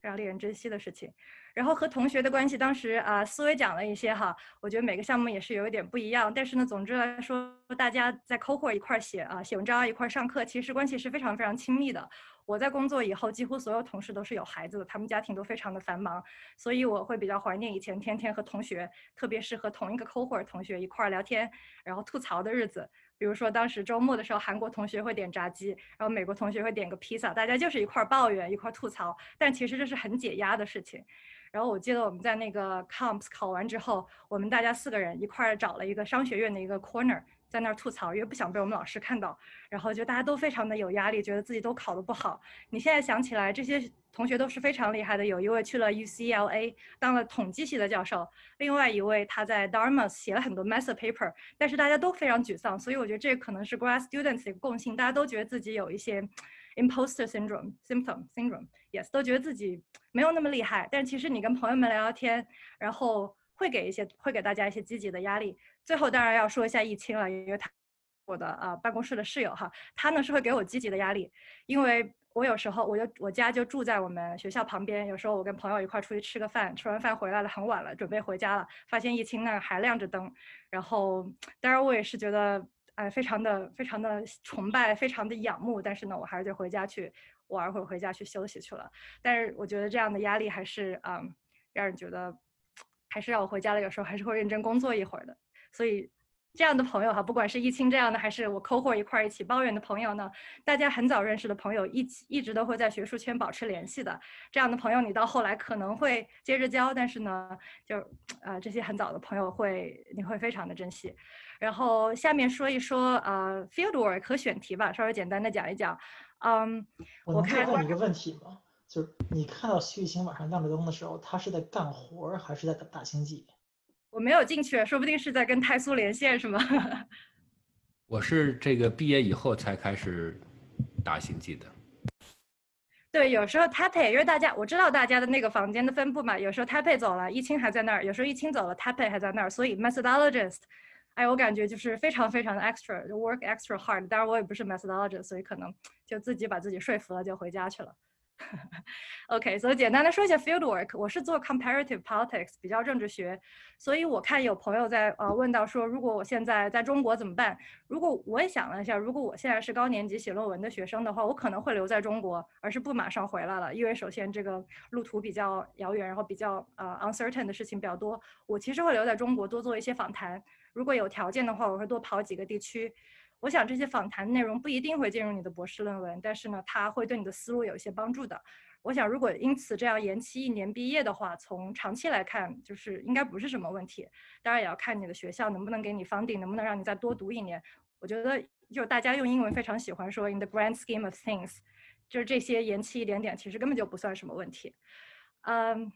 非常令人珍惜的事情。然后和同学的关系，当时啊，思维讲了一些哈，我觉得每个项目也是有一点不一样，但是呢，总之来说，大家在 cohort 一块写啊，写文章一块上课，其实关系是非常非常亲密的。我在工作以后，几乎所有同事都是有孩子的，他们家庭都非常的繁忙，所以我会比较怀念以前天天和同学，特别是和同一个 cohort 同学一块儿聊天，然后吐槽的日子。比如说当时周末的时候，韩国同学会点炸鸡，然后美国同学会点个披萨，大家就是一块儿抱怨，一块儿吐槽，但其实这是很解压的事情。然后我记得我们在那个 comps 考完之后，我们大家四个人一块儿找了一个商学院的一个 corner，在那儿吐槽，因为不想被我们老师看到。然后就大家都非常的有压力，觉得自己都考得不好。你现在想起来，这些同学都是非常厉害的。有一位去了 UCLA 当了统计系的教授，另外一位他在 Dartmouth 写了很多 master paper，但是大家都非常沮丧。所以我觉得这可能是 grad students 的一个共性，大家都觉得自己有一些。imposter syndrome symptom syndrome yes 都觉得自己没有那么厉害，但其实你跟朋友们聊聊天，然后会给一些会给大家一些积极的压力。最后当然要说一下易清了，因为他我的呃办公室的室友哈，他呢是会给我积极的压力，因为我有时候我就我家就住在我们学校旁边，有时候我跟朋友一块出去吃个饭，吃完饭回来了很晚了，准备回家了，发现易清那儿还亮着灯，然后当然我也是觉得。哎，非常的非常的崇拜，非常的仰慕，但是呢，我还是得回家去玩会儿，回家去休息去了。但是我觉得这样的压力还是嗯，让人觉得还是让我回家了，有时候还是会认真工作一会儿的。所以。这样的朋友哈，不管是易清这样的，还是我 co 伙一块儿一起抱怨的朋友呢，大家很早认识的朋友，一起一直都会在学术圈保持联系的。这样的朋友，你到后来可能会接着交，但是呢，就呃这些很早的朋友会你会非常的珍惜。然后下面说一说呃 field work 和选题吧，稍微简单的讲一讲。嗯，
我能问你一个问题吗？就是你看到徐艺清晚上亮着灯的时候，他是在干活还是在打打星际？
我没有进去，说不定是在跟泰苏连线，是吗？
我是这个毕业以后才开始打星际的。
对，有时候 Taipei，因为大家我知道大家的那个房间的分布嘛，有时候 Taipei 走了，一清还在那儿；有时候一清走了，Taipei 还在那儿。所以 methodologist，哎，我感觉就是非常非常的 extra，work extra hard。当然我也不是 methodologist，所以可能就自己把自己说服了，就回家去了。OK，所以简单的说一下 field work，我是做 comparative politics，比较政治学，所以我看有朋友在呃问到说，如果我现在在中国怎么办？如果我也想了一下，如果我现在是高年级写论文的学生的话，我可能会留在中国，而是不马上回来了，因为首先这个路途比较遥远，然后比较呃 uncertain 的事情比较多。我其实会留在中国多做一些访谈，如果有条件的话，我会多跑几个地区。我想这些访谈内容不一定会进入你的博士论文，但是呢，它会对你的思路有一些帮助的。我想，如果因此这样延期一年毕业的话，从长期来看，就是应该不是什么问题。当然也要看你的学校能不能给你 funding，能不能让你再多读一年。我觉得，就大家用英文非常喜欢说 in the grand scheme of things，就是这些延期一点点，其实根本就不算什么问题。嗯。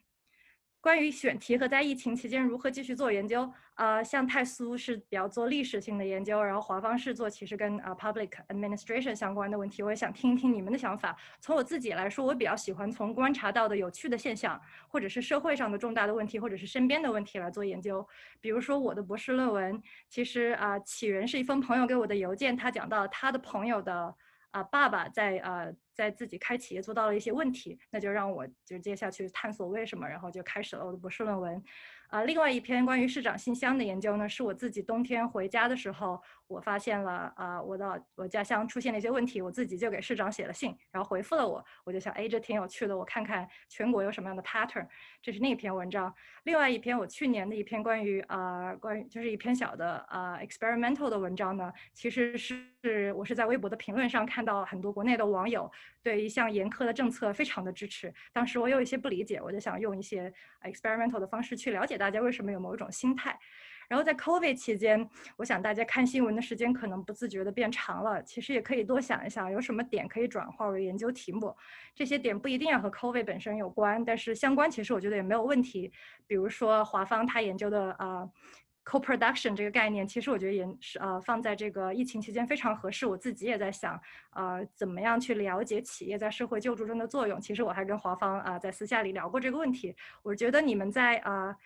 关于选题和在疫情期间如何继续做研究，呃，像泰苏是比较做历史性的研究，然后华方是做其实跟呃 public administration 相关的问题。我也想听一听你们的想法。从我自己来说，我比较喜欢从观察到的有趣的现象，或者是社会上的重大的问题，或者是身边的问题来做研究。比如说我的博士论文，其实啊起源是一封朋友给我的邮件，他讲到他的朋友的。啊，爸爸在呃，在自己开企业做到了一些问题，那就让我就接下去探索为什么，然后就开始了我的博士论文。啊，另外一篇关于市长信箱的研究呢，是我自己冬天回家的时候。我发现了啊，我的我家乡出现了一些问题，我自己就给市长写了信，然后回复了我。我就想，哎，这挺有趣的，我看看全国有什么样的 pattern。这是那篇文章。另外一篇，我去年的一篇关于啊，关于就是一篇小的啊 experimental 的文章呢，其实是我是在微博的评论上看到很多国内的网友对一项严苛的政策非常的支持。当时我有一些不理解，我就想用一些 experimental 的方式去了解大家为什么有某一种心态。然后在 COVID 期间，我想大家看新闻的时间可能不自觉的变长了。其实也可以多想一想，有什么点可以转化为研究题目。这些点不一定要和 COVID 本身有关，但是相关其实我觉得也没有问题。比如说华方他研究的啊 co-production 这个概念，其实我觉得也是呃放在这个疫情期间非常合适。我自己也在想，呃怎么样去了解企业在社会救助中的作用。其实我还跟华方啊在私下里聊过这个问题。我觉得你们在啊。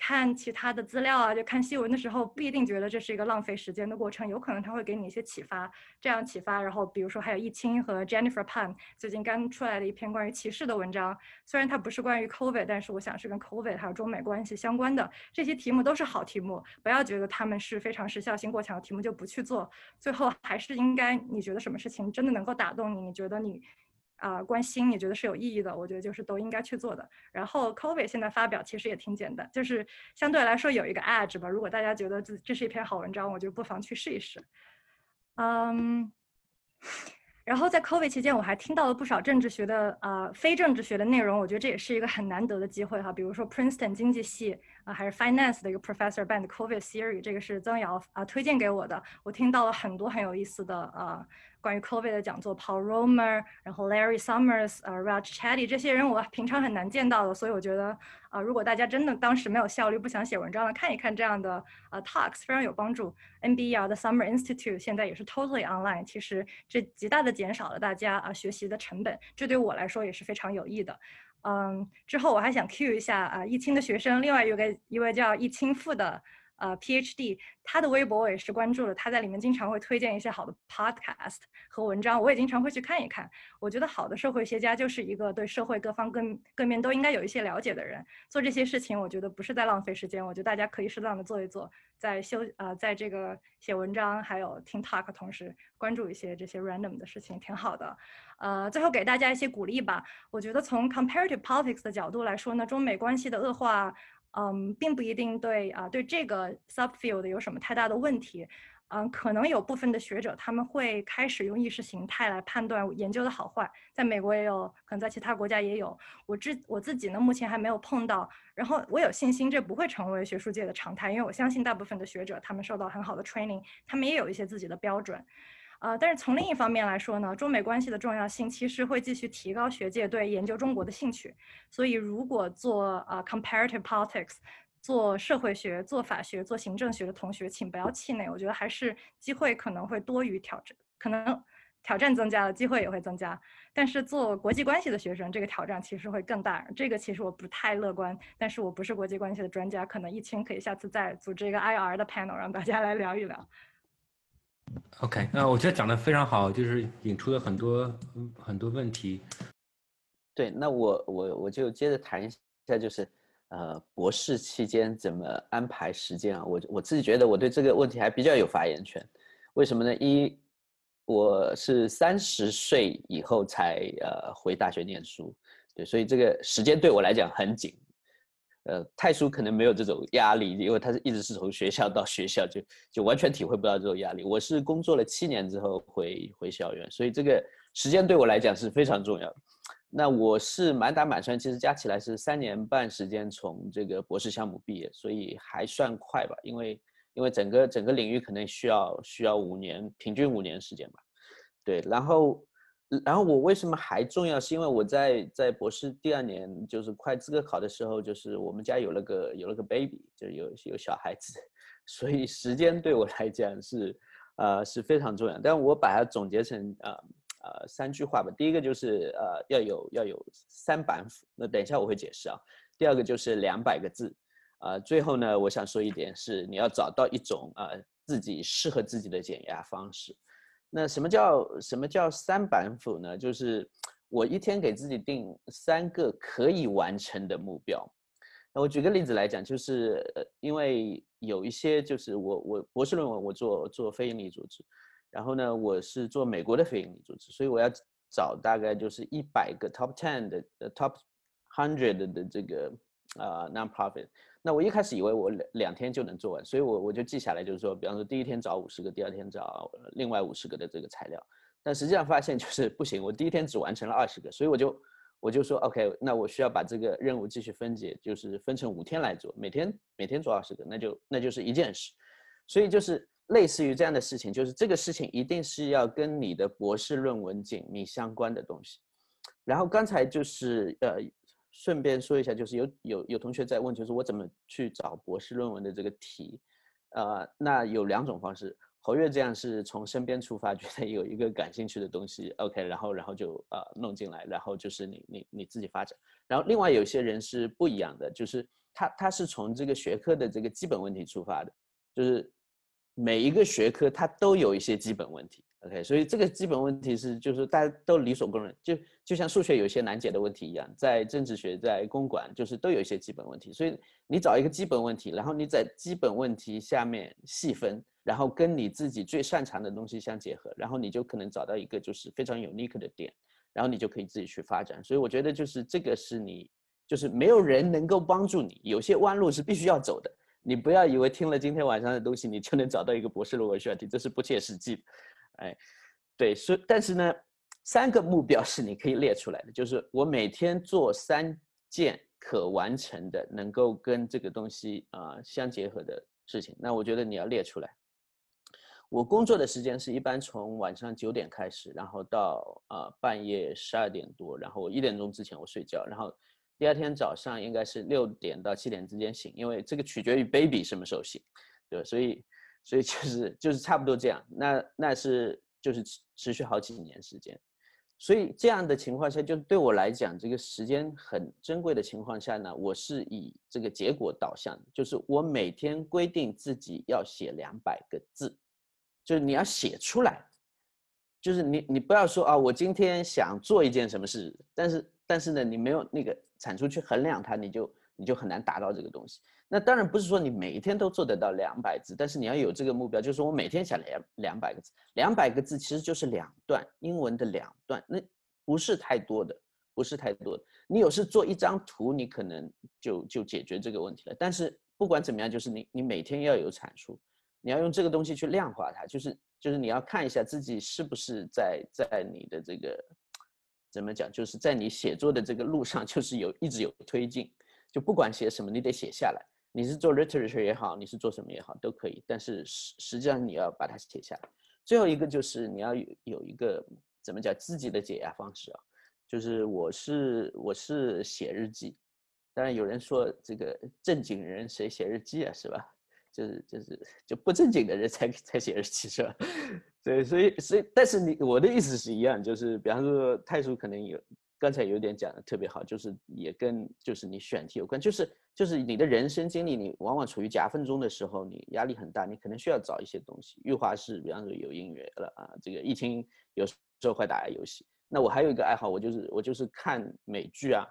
看其他的资料啊，就看新闻的时候，不一定觉得这是一个浪费时间的过程，有可能它会给你一些启发。这样启发，然后比如说还有易清和 Jennifer Pan 最近刚出来的一篇关于歧视的文章，虽然它不是关于 COVID，但是我想是跟 COVID 还有中美关系相关的。这些题目都是好题目，不要觉得他们是非常时效性过强的题目就不去做。最后还是应该，你觉得什么事情真的能够打动你？你觉得你？啊，关心你觉得是有意义的，我觉得就是都应该去做的。然后 COVID 现在发表其实也挺简单，就是相对来说有一个 edge 吧。如果大家觉得这这是一篇好文章，我就不妨去试一试。嗯，然后在 COVID 期间，我还听到了不少政治学的啊非政治学的内容，我觉得这也是一个很难得的机会哈。比如说 Princeton 经济系啊还是 Finance 的一个 Professor Band COVID Theory，这个是曾瑶啊推荐给我的，我听到了很多很有意思的啊。关于 COVID 的讲座，Paul Romer，然后 Larry Summers，呃，Raj Chatty 这些人我平常很难见到的，所以我觉得啊，如果大家真的当时没有效率不想写文章了，看一看这样的啊 talks 非常有帮助。NBER 的 Summer Institute 现在也是 totally online，其实这极大的减少了大家啊学习的成本，这对我来说也是非常有益的。嗯，之后我还想 cue 一下啊，易清的学生，另外有个一位叫易清富的。呃，PhD，他的微博我也是关注了，他在里面经常会推荐一些好的 podcast 和文章，我也经常会去看一看。我觉得好的社会学家就是一个对社会各方各各面都应该有一些了解的人。做这些事情，我觉得不是在浪费时间，我觉得大家可以适当的做一做，在休呃，在这个写文章还有听 talk 同时，关注一些这些 random 的事情，挺好的。呃，最后给大家一些鼓励吧。我觉得从 comparative politics 的角度来说呢，中美关系的恶化。嗯，并不一定对啊，对这个 subfield 有什么太大的问题。嗯，可能有部分的学者他们会开始用意识形态来判断研究的好坏，在美国也有可能在其他国家也有。我自我自己呢，目前还没有碰到。然后我有信心这不会成为学术界的常态，因为我相信大部分的学者他们受到很好的 training，他们也有一些自己的标准。呃，但是从另一方面来说呢，中美关系的重要性其实会继续提高学界对研究中国的兴趣。所以，如果做呃 comparative politics，做社会学、做法学、做行政学的同学，请不要气馁。我觉得还是机会可能会多于挑战，可能挑战增加了，机会也会增加。但是做国际关系的学生，这个挑战其实会更大。这个其实我不太乐观，但是我不是国际关系的专家，可能一清可以下次再组织一个 IR 的 panel，让大家来聊一聊。
OK，那我觉得讲的非常好，就是引出了很多很多问题。
对，那我我我就接着谈一下，就是呃，博士期间怎么安排时间啊？我我自己觉得我对这个问题还比较有发言权。为什么呢？一，我是三十岁以后才呃回大学念书，对，所以这个时间对我来讲很紧。呃，泰叔可能没有这种压力，因为他是一直是从学校到学校，就就完全体会不到这种压力。我是工作了七年之后回回校园，所以这个时间对我来讲是非常重要的。那我是满打满算，其实加起来是三年半时间从这个博士项目毕业，所以还算快吧。因为因为整个整个领域可能需要需要五年，平均五年时间吧。对，然后。然后我为什么还重要？是因为我在在博士第二年，就是快资格考的时候，就是我们家有了个有了个 baby，就有有小孩子，所以时间对我来讲是，呃是非常重要。但我把它总结成呃呃三句话吧。第一个就是呃要有要有三板斧，那等一下我会解释啊。第二个就是两百个字，啊最后呢我想说一点是你要找到一种啊自己适合自己的减压方式。那什么叫什么叫三板斧呢？就是我一天给自己定三个可以完成的目标。那我举个例子来讲，就是因为有一些就是我我博士论文我做做非营利组织，然后呢我是做美国的非营利组织，所以我要找大概就是一百个 top ten 的 top hundred 的这个啊 non-profit。那我一开始以为我两两天就能做完，所以我我就记下来，就是说，比方说第一天找五十个，第二天找另外五十个的这个材料，但实际上发现就是不行，我第一天只完成了二十个，所以我就我就说 OK，那我需要把这个任务继续分解，就是分成五天来做，每天每天做二十个，那就那就是一件事，所以就是类似于这样的事情，就是这个事情一定是要跟你的博士论文紧密相关的东西，然后刚才就是呃。顺便说一下，就是有有有同学在问，就是我怎么去找博士论文的这个题，呃，那有两种方式。侯月这样是从身边出发，觉得有一个感兴趣的东西，OK，然后然后就呃弄进来，然后就是你你你自己发展。然后另外有些人是不一样的，就是他他是从这个学科的这个基本问题出发的，就是每一个学科它都有一些基本问题。OK，所以这个基本问题是，就是大家都理所公认，就就像数学有一些难解的问题一样，在政治学、在公管，就是都有一些基本问题。所以你找一个基本问题，然后你在基本问题下面细分，然后跟你自己最擅长的东西相结合，然后你就可能找到一个就是非常 unique 的点，然后你就可以自己去发展。所以我觉得就是这个是你，就是没有人能够帮助你，有些弯路是必须要走的。你不要以为听了今天晚上的东西，你就能找到一个博士论文选题，这是不切实际的。哎，对，是，但是呢，三个目标是你可以列出来的，就是我每天做三件可完成的，能够跟这个东西啊相结合的事情。那我觉得你要列出来。我工作的时间是一般从晚上九点开始，然后到呃半夜十二点多，然后我一点钟之前我睡觉，然后第二天早上应该是六点到七点之间醒，因为这个取决于 baby 什么时候醒，对？所以所以就是就是差不多这样，那那是就是持续好几年时间。所以这样的情况下，就对我来讲，这个时间很珍贵的情况下呢，我是以这个结果导向，就是我每天规定自己要写两百个字，就是你要写出来，就是你你不要说啊，我今天想做一件什么事，但是但是呢，你没有那个产出去衡量它，你就你就很难达到这个东西。那当然不是说你每一天都做得到两百字，但是你要有这个目标，就是我每天想两两百个字，两百个字其实就是两段英文的两段，那不是太多的，不是太多的。你有时做一张图，你可能就就解决这个问题了。但是不管怎么样，就是你你每天要有产出，你要用这个东西去量化它，就是就是你要看一下自己是不是在在你的这个怎么讲，就是在你写作的这个路上，就是有一直有推进，就不管写什么，你得写下来。你是做 literature 也好，你是做什么也好，都可以。但是实实际上你要把它写下来。最后一个就是你要有有一个怎么讲自己的解压方式啊，就是我是我是写日记。当然有人说这个正经人谁写日记啊，是吧？就是就是就不正经的人才才写日记是吧？对，所以所以但是你我的意思是一样，就是比方说太叔可能有。刚才有点讲的特别好，就是也跟就是你选题有关，就是就是你的人生经历，你往往处于夹缝中的时候，你压力很大，你可能需要找一些东西。玉华是比方说有音乐了啊，这个疫情有时候会打游戏。那我还有一个爱好，我就是我就是看美剧啊，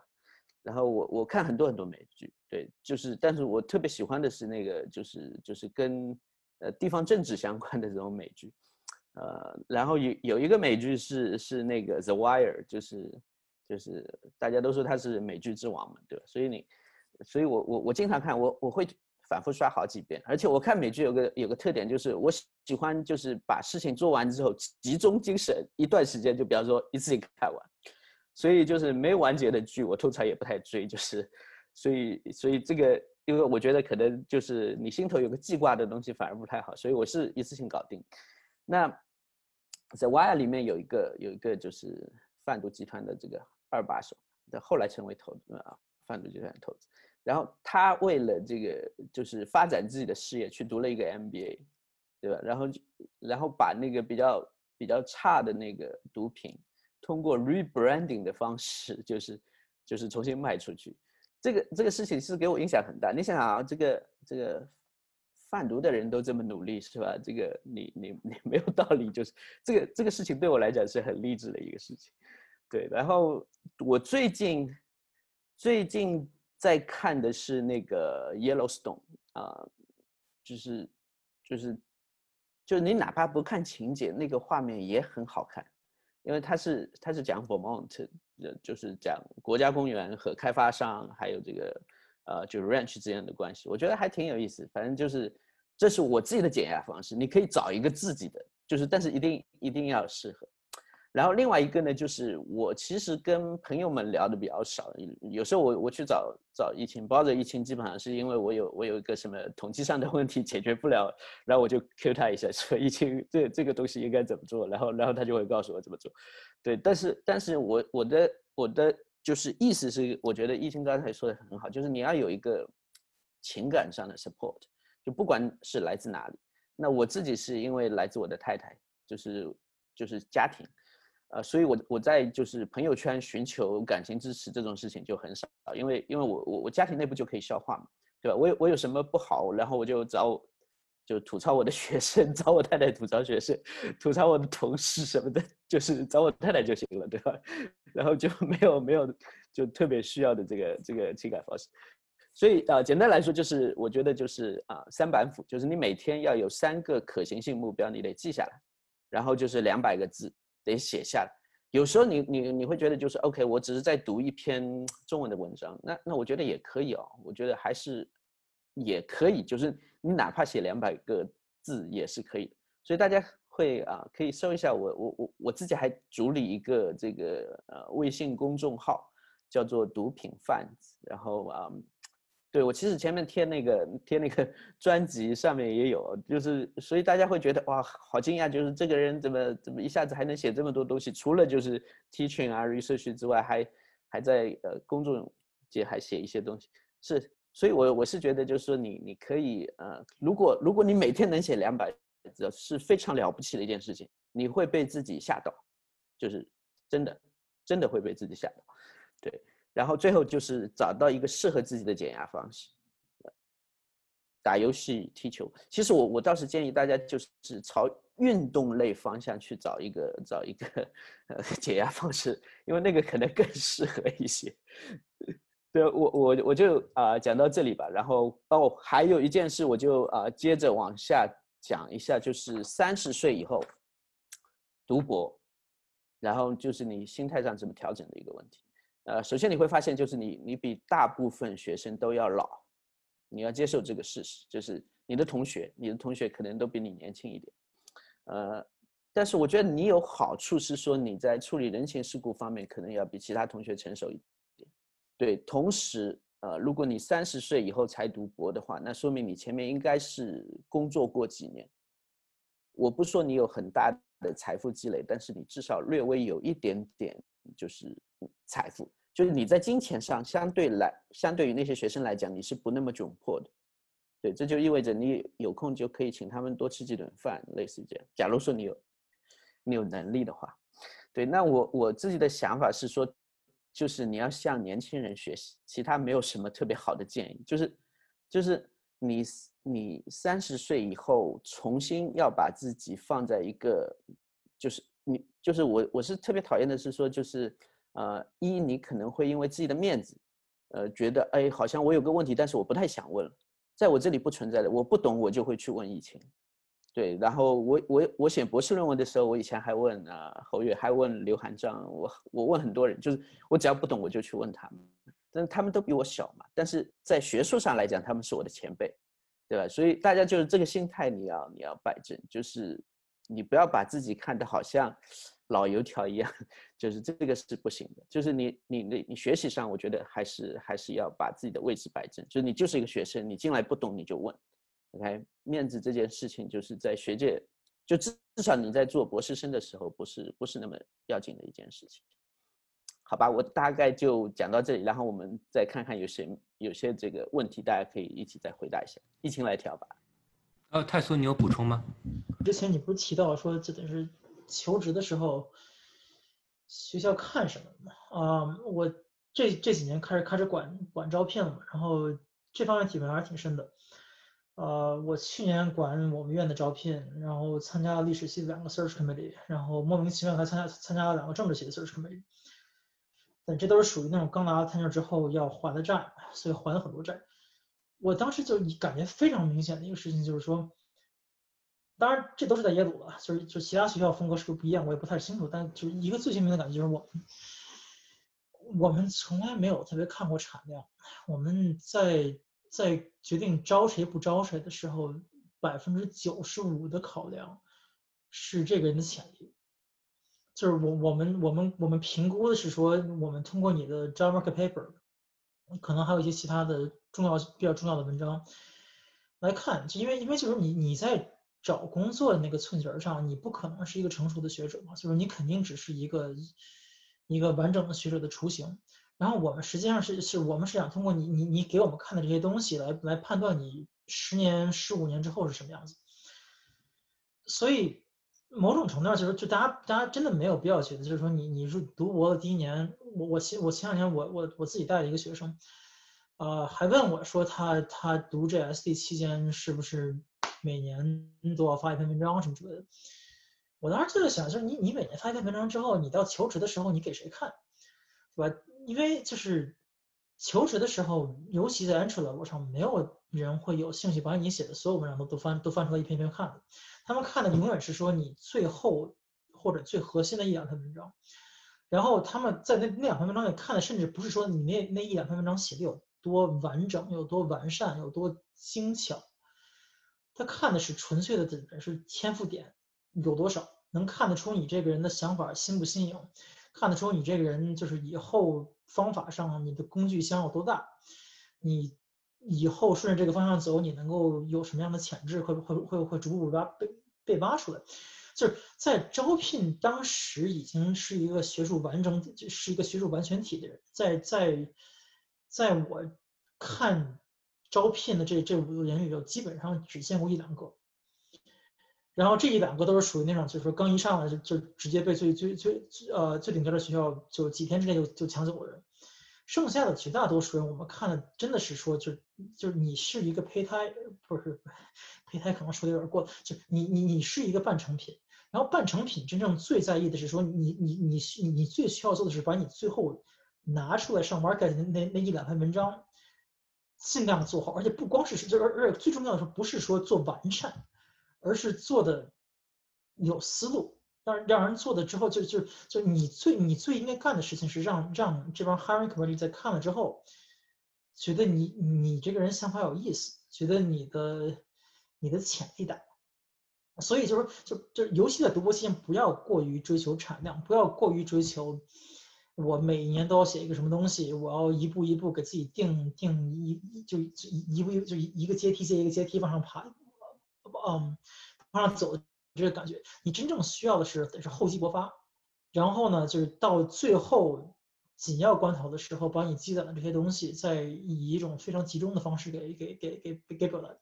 然后我我看很多很多美剧，对，就是但是我特别喜欢的是那个就是就是跟呃地方政治相关的这种美剧，呃，然后有有一个美剧是是那个 The Wire，就是。就是大家都说他是美剧之王嘛，对吧？所以你，所以我我我经常看，我我会反复刷好几遍。而且我看美剧有个有个特点，就是我喜欢就是把事情做完之后集中精神一段时间，就比方说一次性看完。所以就是没完结的剧，我通常也不太追。就是所以所以这个，因为我觉得可能就是你心头有个记挂的东西反而不太好，所以我是一次性搞定。那在 Wire 里面有一个有一个就是贩毒集团的这个。二把手，的后来成为投啊，贩毒集团投资。然后他为了这个，就是发展自己的事业，去读了一个 MBA，对吧？然后，然后把那个比较比较差的那个毒品，通过 rebranding 的方式，就是就是重新卖出去。这个这个事情是给我影响很大。你想想啊，这个这个贩毒的人都这么努力，是吧？这个你你你没有道理，就是这个这个事情对我来讲是很励志的一个事情。对，然后我最近最近在看的是那个 Yellowstone 啊，就是就是就你哪怕不看情节，那个画面也很好看，因为它是它是讲 Vermont，就是讲国家公园和开发商还有这个呃就是 ranch 之间的关系，我觉得还挺有意思。反正就是这是我自己的减压方式，你可以找一个自己的，就是但是一定一定要适合。然后另外一个呢，就是我其实跟朋友们聊的比较少，有时候我我去找找疫情，包着疫情，基本上是因为我有我有一个什么统计上的问题解决不了，然后我就 Q 他一下，说疫情这这个东西应该怎么做，然后然后他就会告诉我怎么做。对，但是但是我我的我的就是意思是，我觉得疫情刚才说的很好，就是你要有一个情感上的 support，就不管是来自哪里。那我自己是因为来自我的太太，就是就是家庭。呃，所以，我我在就是朋友圈寻求感情支持这种事情就很少，因为因为我我我家庭内部就可以消化嘛，对吧？我有我有什么不好，然后我就找，就吐槽我的学生，找我太太吐槽学生，吐槽我的同事什么的，就是找我太太就行了，对吧？然后就没有没有就特别需要的这个这个情感方式，所以啊，简单来说就是我觉得就是啊三板斧，就是你每天要有三个可行性目标，你得记下来，然后就是两百个字。得写下来，有时候你你你会觉得就是 OK，我只是在读一篇中文的文章，那那我觉得也可以哦，我觉得还是也可以，就是你哪怕写两百个字也是可以的。所以大家会啊，可以搜一下我我我我自己还主理一个这个呃微信公众号，叫做毒品贩子，然后啊对我其实前面贴那个贴那个 专辑上面也有，就是所以大家会觉得哇，好惊讶，就是这个人怎么怎么一下子还能写这么多东西？除了就是 teaching 啊 research 之外，还还在呃公众界还写一些东西。是，所以我我是觉得就是说你你可以呃，如果如果你每天能写两百字，是非常了不起的一件事情，你会被自己吓到，就是真的真的会被自己吓到，对。然后最后就是找到一个适合自己的减压方式，打游戏、踢球。其实我我倒是建议大家就是朝运动类方向去找一个找一个呃减压方式，因为那个可能更适合一些。对我我我就啊讲到这里吧。然后哦还有一件事，我就啊接着往下讲一下，就是三十岁以后读博，然后就是你心态上怎么调整的一个问题。呃，首先你会发现，就是你你比大部分学生都要老，你要接受这个事实，就是你的同学，你的同学可能都比你年轻一点，呃，但是我觉得你有好处是说你在处理人情世故方面可能要比其他同学成熟一点，对，同时呃，如果你三十岁以后才读博的话，那说明你前面应该是工作过几年，我不说你有很大的财富积累，但是你至少略微有一点点就是财富。就是你在金钱上相对来，相对于那些学生来讲，你是不那么窘迫的，对，这就意味着你有空就可以请他们多吃几顿饭，类似这样。假如说你有，你有能力的话，对，那我我自己的想法是说，就是你要向年轻人学习，其他没有什么特别好的建议，就是，就是你你三十岁以后重新要把自己放在一个，就是你就是我我是特别讨厌的是说就是。呃，一你可能会因为自己的面子，呃，觉得哎，好像我有个问题，但是我不太想问，在我这里不存在的，我不懂我就会去问疫情，对，然后我我我写博士论文的时候，我以前还问啊侯月，还问刘寒章，我我问很多人，就是我只要不懂我就去问他们，但是他们都比我小嘛，但是在学术上来讲，他们是我的前辈，对吧？所以大家就是这个心态你要你要摆正，就是你不要把自己看得好像。老油条一样，就是这个是不行的。就是你你你你学习上，我觉得还是还是要把自己的位置摆正。就是你就是一个学生，你进来不懂你就问，OK？面子这件事情，就是在学界，就至至少你在做博士生的时候，不是不是那么要紧的一件事情。好吧，我大概就讲到这里，然后我们再看看有谁有些这个问题，大家可以一起再回答一下，一起来调吧。
呃，泰苏，你有补充吗？
之前你不是提到说这等是。求职的时候，学校看什么嘛？啊，我这这几年开始开始管管招聘了嘛，然后这方面体会还是挺深的。呃，我去年管我们院的招聘，然后参加了历史系的两个 search committee，然后莫名其妙还参加参加了两个政治系的 search committee。但这都是属于那种刚拿到 tenure 之后要还的债，所以还了很多债。我当时就感觉非常明显的一个事情就是说。当然，这都是在耶鲁了，就是就其他学校风格是不是不一样，我也不太清楚。但就是一个最鲜明的感觉就是，我们我们从来没有特别看过产量。我们在在决定招谁不招谁的时候，百分之九十五的考量是这个人的潜力。就是我我们我们我们评估的是说，我们通过你的 job market paper，可能还有一些其他的重要比较重要的文章来看，就因为因为就是你你在。找工作的那个寸节上，你不可能是一个成熟的学者嘛，就是你肯定只是一个一个完整的学者的雏形。然后我们实际上是是我们是想通过你你你给我们看的这些东西来来判断你十年十五年之后是什么样子。所以某种程度上就是就大家大家真的没有必要觉得就是说你你入读博的第一年，我我前我前两年我我我自己带了一个学生，呃，还问我说他他读这 SD 期间是不是。每年都要发一篇文章什么之类的，我当时就在想，就是你你每年发一篇文章之后，你到求职的时候你给谁看，对吧？因为就是求职的时候，尤其在 entry level 上，没有人会有兴趣把你写的所有文章都都翻都翻出来一篇篇看的。他们看的永远是说你最后或者最核心的一两篇文章，然后他们在那那两篇文章里看的，甚至不是说你那那一两篇文章写的有多完整、有多完善、有多精巧。他看的是纯粹的本是天赋点有多少，能看得出你这个人的想法新不新颖，看得出你这个人就是以后方法上你的工具箱有多大，你以后顺着这个方向走，你能够有什么样的潜质，会会会会逐步挖被被挖出来。就是在招聘当时已经是一个学术完整，就是一个学术完全体的人，在在在我看招聘的这这五个人里头，基本上只见过一两个。然后这一两个都是属于那种，就是说刚一上来就就直接被最最最呃最顶尖的学校就几天之内就就抢走的人。剩下的绝大多数人，我们看的真的是说，就就是你是一个胚胎，不是胚胎，可能说的有点过，就你你你是一个半成品。然后半成品真正最在意的是说，你你你你最需要做的是把你最后拿出来上 market 那那一两篇文章尽量做好，而且不光是就而而最重要的是不是说做完善，而是做的有思路，让让人做的之后就就就你最你最应该干的事情是让让这帮 hiring committee 在看了之后，觉得你你这个人想法有意思，觉得你的你的潜力大。所以就是，就就游戏的独播期间，不要过于追求产量，不要过于追求我每年都要写一个什么东西，我要一步一步给自己定定一就就一步一就一个阶梯接一个阶梯往上爬，嗯，往上走这个感觉。你真正需要的是得是厚积薄发，然后呢，就是到最后紧要关头的时候，把你积攒的这些东西，再以一种非常集中的方式给给给给给表达。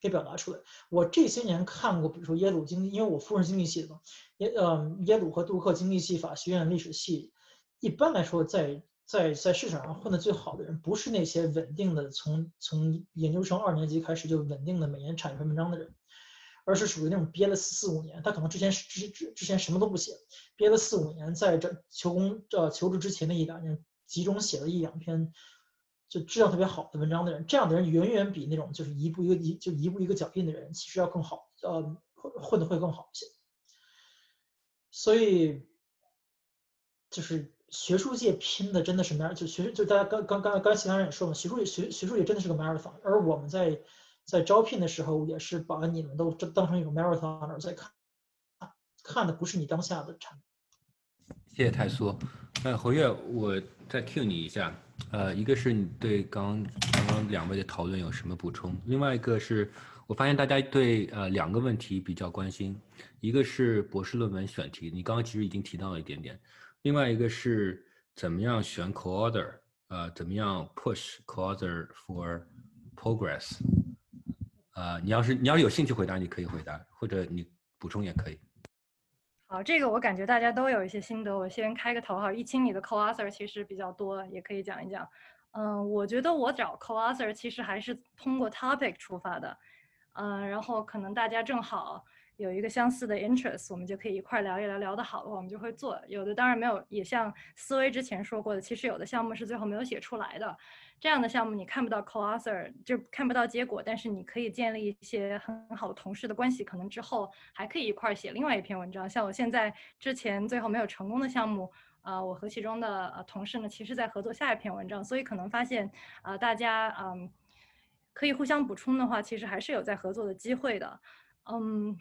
给表达出来。我这些年看过，比如说耶鲁经，因为我夫人是经济系的嘛，耶呃耶鲁和杜克经济系、法学院历史系，一般来说，在在在市场上混得最好的人，不是那些稳定的从从研究生二年级开始就稳定的每年产一篇文章的人，而是属于那种憋了四四五年，他可能之前之之之前什么都不写，憋了四五年，在这求工呃求职之前的一两年，集中写了一两篇。就质量特别好的文章的人，这样的人远远比那种就是一步一个一就一步一个脚印的人，其实要更好，呃，混混的会更好一些。所以，就是学术界拼的真的是 mar，就学就大家刚刚刚刚其他人也说了，学术学学术界真的是个 marathon，而我们在在招聘的时候也是把你们都当成一种 marathon 在看，看的不是你当下的产。
谢谢泰苏，呃，侯月，我再 Q 你一下。呃，一个是你对刚刚刚两位的讨论有什么补充？另外一个是我发现大家对呃两个问题比较关心，一个是博士论文选题，你刚刚其实已经提到了一点点，另外一个是怎么样选 co-author，呃，怎么样 push co-author for progress，呃，你要是你要是有兴趣回答，你可以回答，或者你补充也可以。
好，这个我感觉大家都有一些心得，我先开个头哈。一清你的 co-author 其实比较多，也可以讲一讲。嗯，我觉得我找 co-author 其实还是通过 topic 出发的，嗯，然后可能大家正好有一个相似的 interest，我们就可以一块聊一聊，聊得好的话我们就会做。有的当然没有，也像思维之前说过的，其实有的项目是最后没有写出来的。这样的项目你看不到 co-author 就看不到结果，但是你可以建立一些很好的同事的关系，可能之后还可以一块写另外一篇文章。像我现在之前最后没有成功的项目，啊，我和其中的呃同事呢，其实在合作下一篇文章，所以可能发现啊，大家嗯可以互相补充的话，其实还是有在合作的机会的，嗯。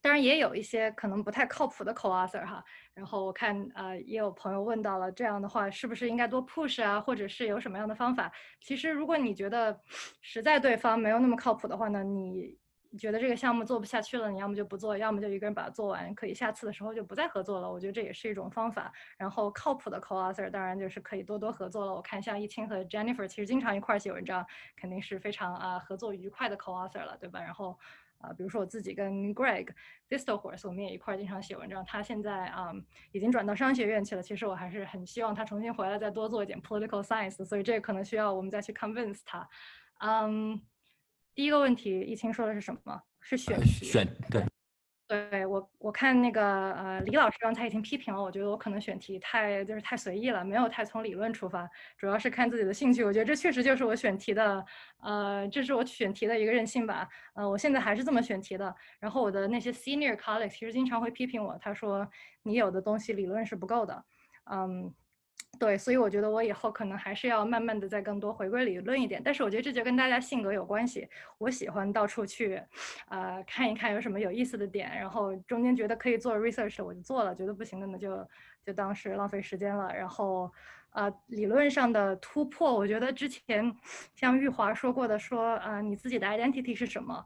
当然也有一些可能不太靠谱的 co-author 哈，然后我看呃也有朋友问到了，这样的话是不是应该多 push 啊，或者是有什么样的方法？其实如果你觉得实在对方没有那么靠谱的话呢，你觉得这个项目做不下去了，你要么就不做，要么就一个人把它做完，可以下次的时候就不再合作了。我觉得这也是一种方法。然后靠谱的 co-author 当然就是可以多多合作了。我看像易清和 Jennifer 其实经常一块写文章，肯定是非常啊合作愉快的 co-author 了，对吧？然后。啊，比如说我自己跟 Greg Distelhorse，我们也一块儿经常写文章。他现在啊已经转到商学院去了。其实我还是很希望他重新回来，再多做一点 political science。所以这个可能需要我们再去 convince 他。嗯，第一个问题，易清说的是什么？是选
选对。
对我，看那个呃，李老师刚才已经批评了，我觉得我可能选题太就是太随意了，没有太从理论出发，主要是看自己的兴趣。我觉得这确实就是我选题的，呃，这是我选题的一个任性吧。呃，我现在还是这么选题的。然后我的那些 senior colleagues 其实经常会批评我，他说你有的东西理论是不够的。嗯，对，所以我觉得我以后可能还是要慢慢的再更多回归理论一点，但是我觉得这就跟大家性格有关系。我喜欢到处去，呃，看一看有什么有意思的点，然后中间觉得可以做 research 我就做了，觉得不行的呢就就当是浪费时间了。然后，呃，理论上的突破，我觉得之前像玉华说过的，说啊，你自己的 identity 是什么？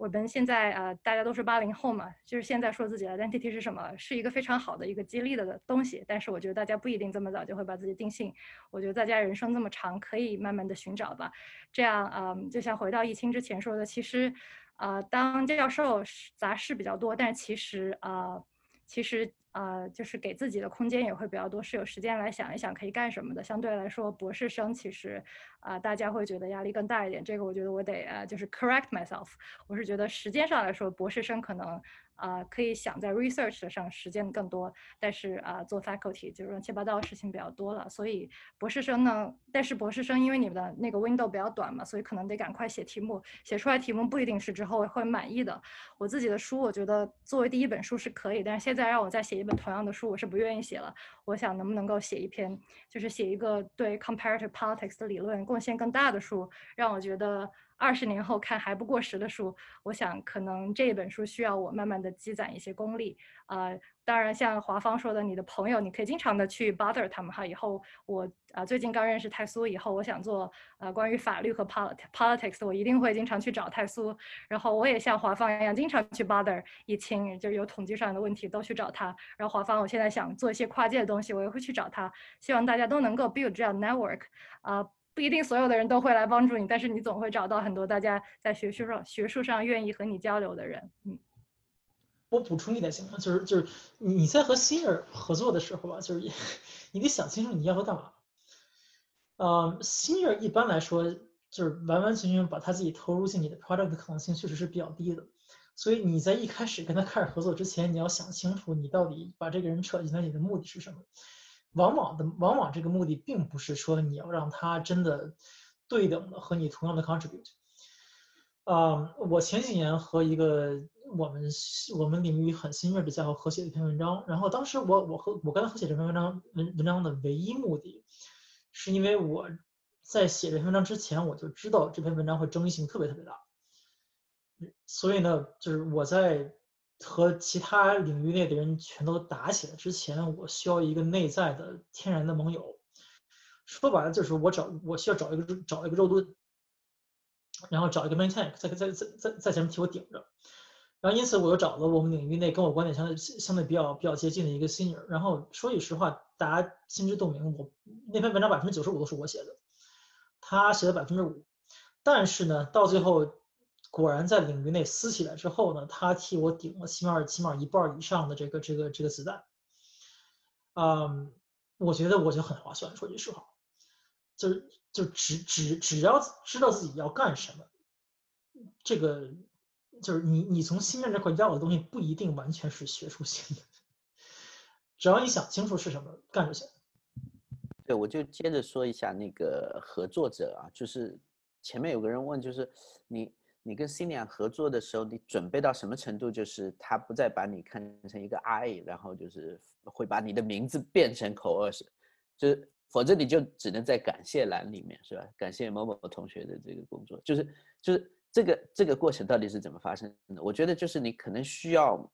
我们现在呃，大家都是八零后嘛，就是现在说自己的 identity 是什么，是一个非常好的一个激励的东西。但是我觉得大家不一定这么早就会把自己定性。我觉得大家人生这么长，可以慢慢的寻找吧。这样，啊，就像回到疫情之前说的，其实，啊，当教授杂事比较多，但其实，啊，其实。啊，就是给自己的空间也会比较多，是有时间来想一想可以干什么的。相对来说，博士生其实啊，大家会觉得压力更大一点。这个我觉得我得啊，就是 correct myself。我是觉得时间上来说，博士生可能。啊，可以想在 research 上实践更多，但是啊，做 faculty 就是乱七八糟的事情比较多了。所以博士生呢，但是博士生因为你们的那个 window 比较短嘛，所以可能得赶快写题目，写出来题目不一定是之后会满意的。我自己的书，我觉得作为第一本书是可以，但是现在让我再写一本同样的书，我是不愿意写了。我想能不能够写一篇，就是写一个对 comparative politics 的理论贡献更大的书，让我觉得。二十年后看还不过时的书，我想可能这一本书需要我慢慢的积攒一些功力。呃，当然像华芳说的，你的朋友你可以经常的去 bother 他们哈。以后我啊最近刚认识泰苏以后，我想做呃关于法律和 politics，我一定会经常去找泰苏。然后我也像华芳一样，经常去 bother 易清，就有统计上的问题都去找他。然后华芳，我现在想做一些跨界的东西，我也会去找他。希望大家都能够 build 这样 network 啊。不一定所有的人都会来帮助你，但是你总会找到很多大家在学术上、学术上愿意和你交流的人。嗯，
我补充一点行吗？就是就是你在和 senior 合作的时候吧，就是你得想清楚你要他干嘛。呃，senior 一般来说就是完完全全把他自己投入进你的 product 的可能性确实是比较低的，所以你在一开始跟他开始合作之前，你要想清楚你到底把这个人扯进来，你的目的是什么。往往的，往往这个目的并不是说你要让他真的对等的和你同样的 contribute。啊，我前几年和一个我们我们领域很新锐的家伙合写了一篇文章，然后当时我我和我跟他合写这篇文章文文章的唯一目的，是因为我在写这篇文章之前我就知道这篇文章会争议性特别特别大，所以呢，就是我在。和其他领域内的人全都打起来之前，我需要一个内在的天然的盟友。说白了就是我找我需要找一个找一个肉盾，然后找一个 main tank 在在在在在前面替我顶着。然后因此我又找了我们领域内跟我观点相对相对比较比较接近的一个 senior。然后说句实话，大家心知肚明，我那篇文章百分之九十五都是我写的，他写了百分之五。但是呢，到最后。果然在领域内撕起来之后呢，他替我顶了起码起码一半以上的这个这个这个子弹，嗯，我觉得我就很划算。说句实话，就是就只只只要知道自己要干什么，这个就是你你从芯片这块要的东西不一定完全是学术性的，只要你想清楚是什么，干就行。
对，我就接着说一下那个合作者啊，就是前面有个人问，就是你。你跟 Senior 合作的时候，你准备到什么程度？就是他不再把你看成一个 I，然后就是会把你的名字变成口二是，就是否则你就只能在感谢栏里面是吧？感谢某某同学的这个工作，就是就是这个这个过程到底是怎么发生的？我觉得就是你可能需要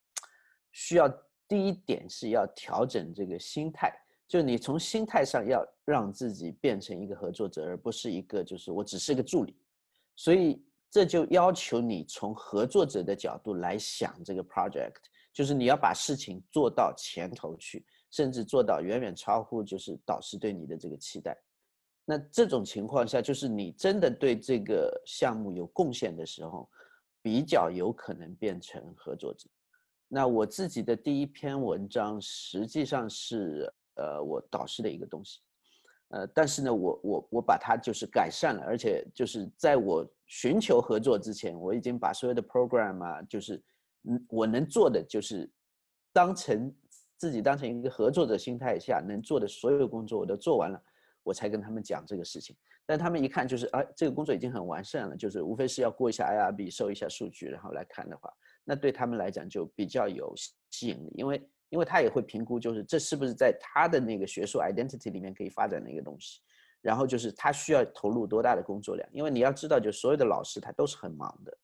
需要第一点是要调整这个心态，就是你从心态上要让自己变成一个合作者，而不是一个就是我只是个助理，所以。这就要求你从合作者的角度来想这个 project，就是你要把事情做到前头去，甚至做到远远超乎就是导师对你的这个期待。那这种情况下，就是你真的对这个项目有贡献的时候，比较有可能变成合作者。那我自己的第一篇文章实际上是呃我导师的一个东西。呃，但是呢，我我我把它就是改善了，而且就是在我寻求合作之前，我已经把所有的 program 啊，就是嗯，我能做的就是当成自己当成一个合作者心态下能做的所有工作我都做完了，我才跟他们讲这个事情。但他们一看就是，哎，这个工作已经很完善了，就是无非是要过一下 IRB，收一下数据，然后来看的话，那对他们来讲就比较有吸引力，因为因为他也会评估，就是这是不是在他的那个学术 identity 里面可以发展的一个东西。然后就是他需要投入多大的工作量，因为你要知道，就所有的老师他都是很忙的，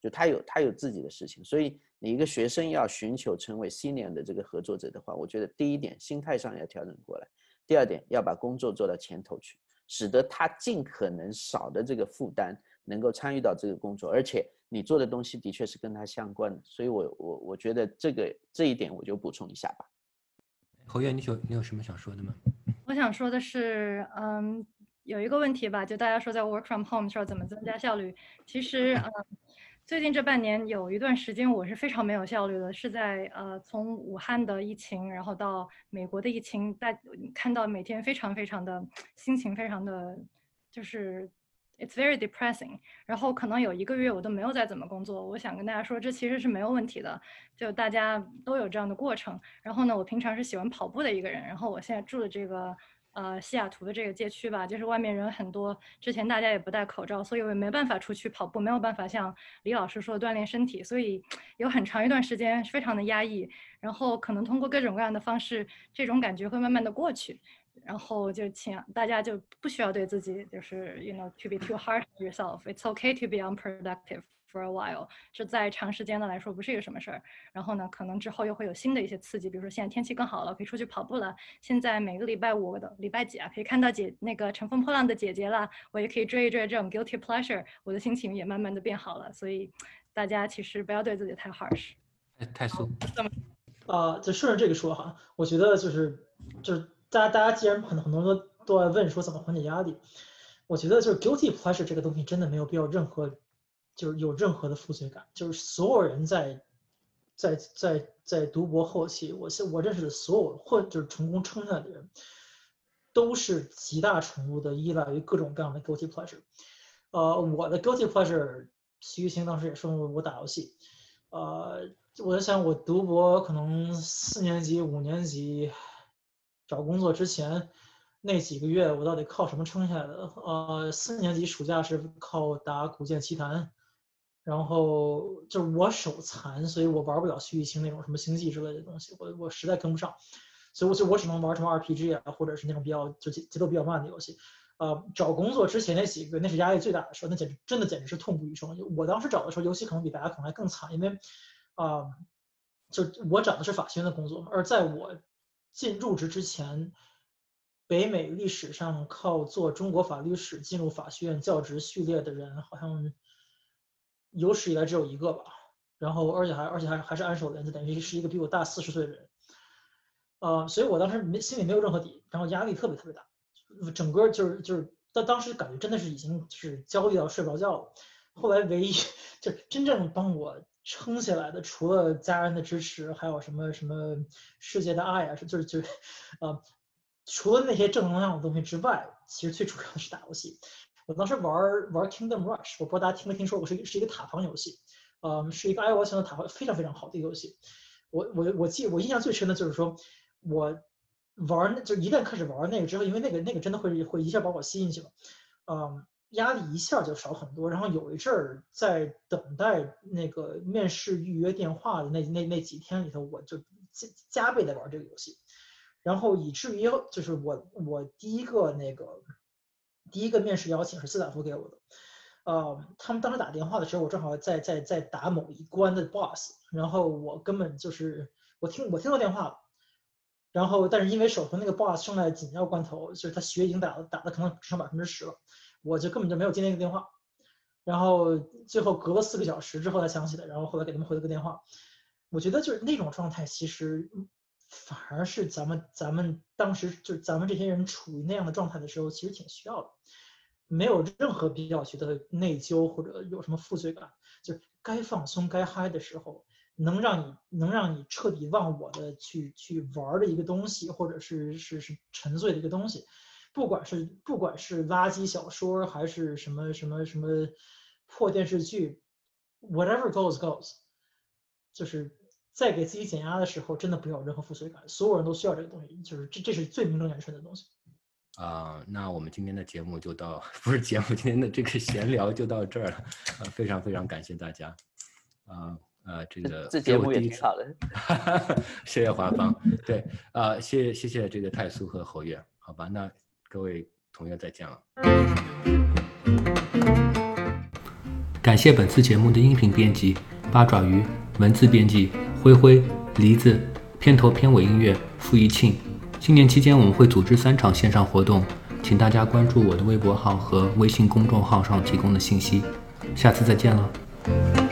就他有他有自己的事情，所以你一个学生要寻求成为 senior 的这个合作者的话，我觉得第一点心态上要调整过来，第二点要把工作做到前头去，使得他尽可能少的这个负担能够参与到这个工作，而且你做的东西的确是跟他相关的，所以我我我觉得这个这一点我就补充一下吧。
侯月，你有你有什么想说的吗？
我想说的是，嗯，有一个问题吧，就大家说在 work from home 时候怎么增加效率？其实，嗯，最近这半年有一段时间我是非常没有效率的，是在呃从武汉的疫情，然后到美国的疫情，大看到每天非常非常的心情非常的，就是。It's very depressing。然后可能有一个月我都没有再怎么工作。我想跟大家说，这其实是没有问题的，就大家都有这样的过程。然后呢，我平常是喜欢跑步的一个人。然后我现在住的这个呃西雅图的这个街区吧，就是外面人很多，之前大家也不戴口罩，所以我也没办法出去跑步，没有办法像李老师说锻炼身体，所以 有很长一段时间非常的压抑。然后可能通过各种各样的方式，这种感觉会慢慢的过去。然后就请大家就不需要对自己就是 you know to be too hard on yourself. It's okay to be unproductive for a while. 这在长时间的来说不是一个什么事儿。然后呢，可能之后又会有新的一些刺激，比如说现在天气更好了，可以出去跑步了。现在每个礼拜五的礼拜几啊，可以看到姐那个乘风破浪的姐姐了，我也可以追一追这种 guilty pleasure，我的心情也慢慢的变好了。所以大家其实不要对自己太 harsh。
太太素。
啊，就顺着这个说哈，我觉得就是就是。大家，大家既然很很多人都都在问说怎么缓解压力，我觉得就是 guilty pleasure 这个东西真的没有必要任何，就是有任何的负罪感。就是所有人在，在在在读博后期，我现我认识的所有或就是成功撑下来的人，都是极大程度的依赖于各种各样的 guilty pleasure。呃，我的 guilty pleasure，徐玉清当时也说我打游戏。呃，我在想我读博可能四年级、五年级。找工作之前那几个月，我到底靠什么撑下来的？呃，四年级暑假是靠打《古剑奇谭》，然后就是我手残，所以我玩不了徐玉清那种什么星际之类的东西，我我实在跟不上，所以我就我只能玩什么 RPG 啊，或者是那种比较就节节奏比较慢的游戏。呃，找工作之前那几个，那是压力最大的时候，那简直真的简直是痛不欲生。我当时找的时候，尤其可能比大家可能还更惨，因为啊，就我找的是法学院的工作，而在我。进入职之前，北美历史上靠做中国法律史进入法学院教职序列的人，好像有史以来只有一个吧。然后，而且还而且还还是安守人，就等于是一个比我大四十岁的人。呃，所以我当时没心里没有任何底，然后压力特别特别大，整个就是就是当当时感觉真的是已经是焦虑到睡不着觉了。后来唯一 就是真正帮我。撑下来的，除了家人的支持，还有什么什么世界的爱啊，是就是就是，呃，除了那些正能量的东西之外，其实最主要的是打游戏。我当时玩玩 Kingdom Rush，我不知道大家听没听说过，是一个是一个塔防游戏，嗯，是一个 iOS 的塔防，非常非常好的一个游戏。我我我记我印象最深的就是说，我玩就一旦开始玩那个之后，因为那个那个真的会会一下把我吸进去了，嗯。压力一下就少很多，然后有一阵儿在等待那个面试预约电话的那那那几天里头，我就加加倍的玩这个游戏，然后以至于就是我我第一个那个第一个面试邀请是斯坦福给我的，呃，他们当时打电话的时候，我正好在在在打某一关的 boss，然后我根本就是我听我听到电话了，然后但是因为手头那个 boss 正在紧要关头，就是他血已经打打的可能只剩百分之十了。我就根本就没有接那个电话，然后最后隔了四个小时之后才想起来，然后后来给他们回了个电话。我觉得就是那种状态，其实反而是咱们咱们当时就是咱们这些人处于那样的状态的时候，其实挺需要的。没有任何必要觉得内疚或者有什么负罪感，就是该放松该嗨的时候，能让你能让你彻底忘我的去去玩的一个东西，或者是是是沉醉的一个东西。不管是不管是垃圾小说还是什么什么什么破电视剧，whatever goes goes，就是在给自己减压的时候，真的不要有任何负罪感。所有人都需要这个东西，就是这这是最名正言顺的东西。
啊，那我们今天的节目就到，不是节目，今天的这个闲聊就到这儿了。啊，非常非常感谢大家。啊，呃，这个
这节目也
给我第一次
挺好的。
谢谢华芳，对，啊，谢谢谢谢这个太苏和侯月，好吧，那各位同学再见了。感谢本次节目的音频编辑八爪鱼，文字编辑灰灰、梨子，片头片尾音乐付一庆。新年期间我们会组织三场线上活动，请大家关注我的微博号和微信公众号上提供的信息。下次再见了。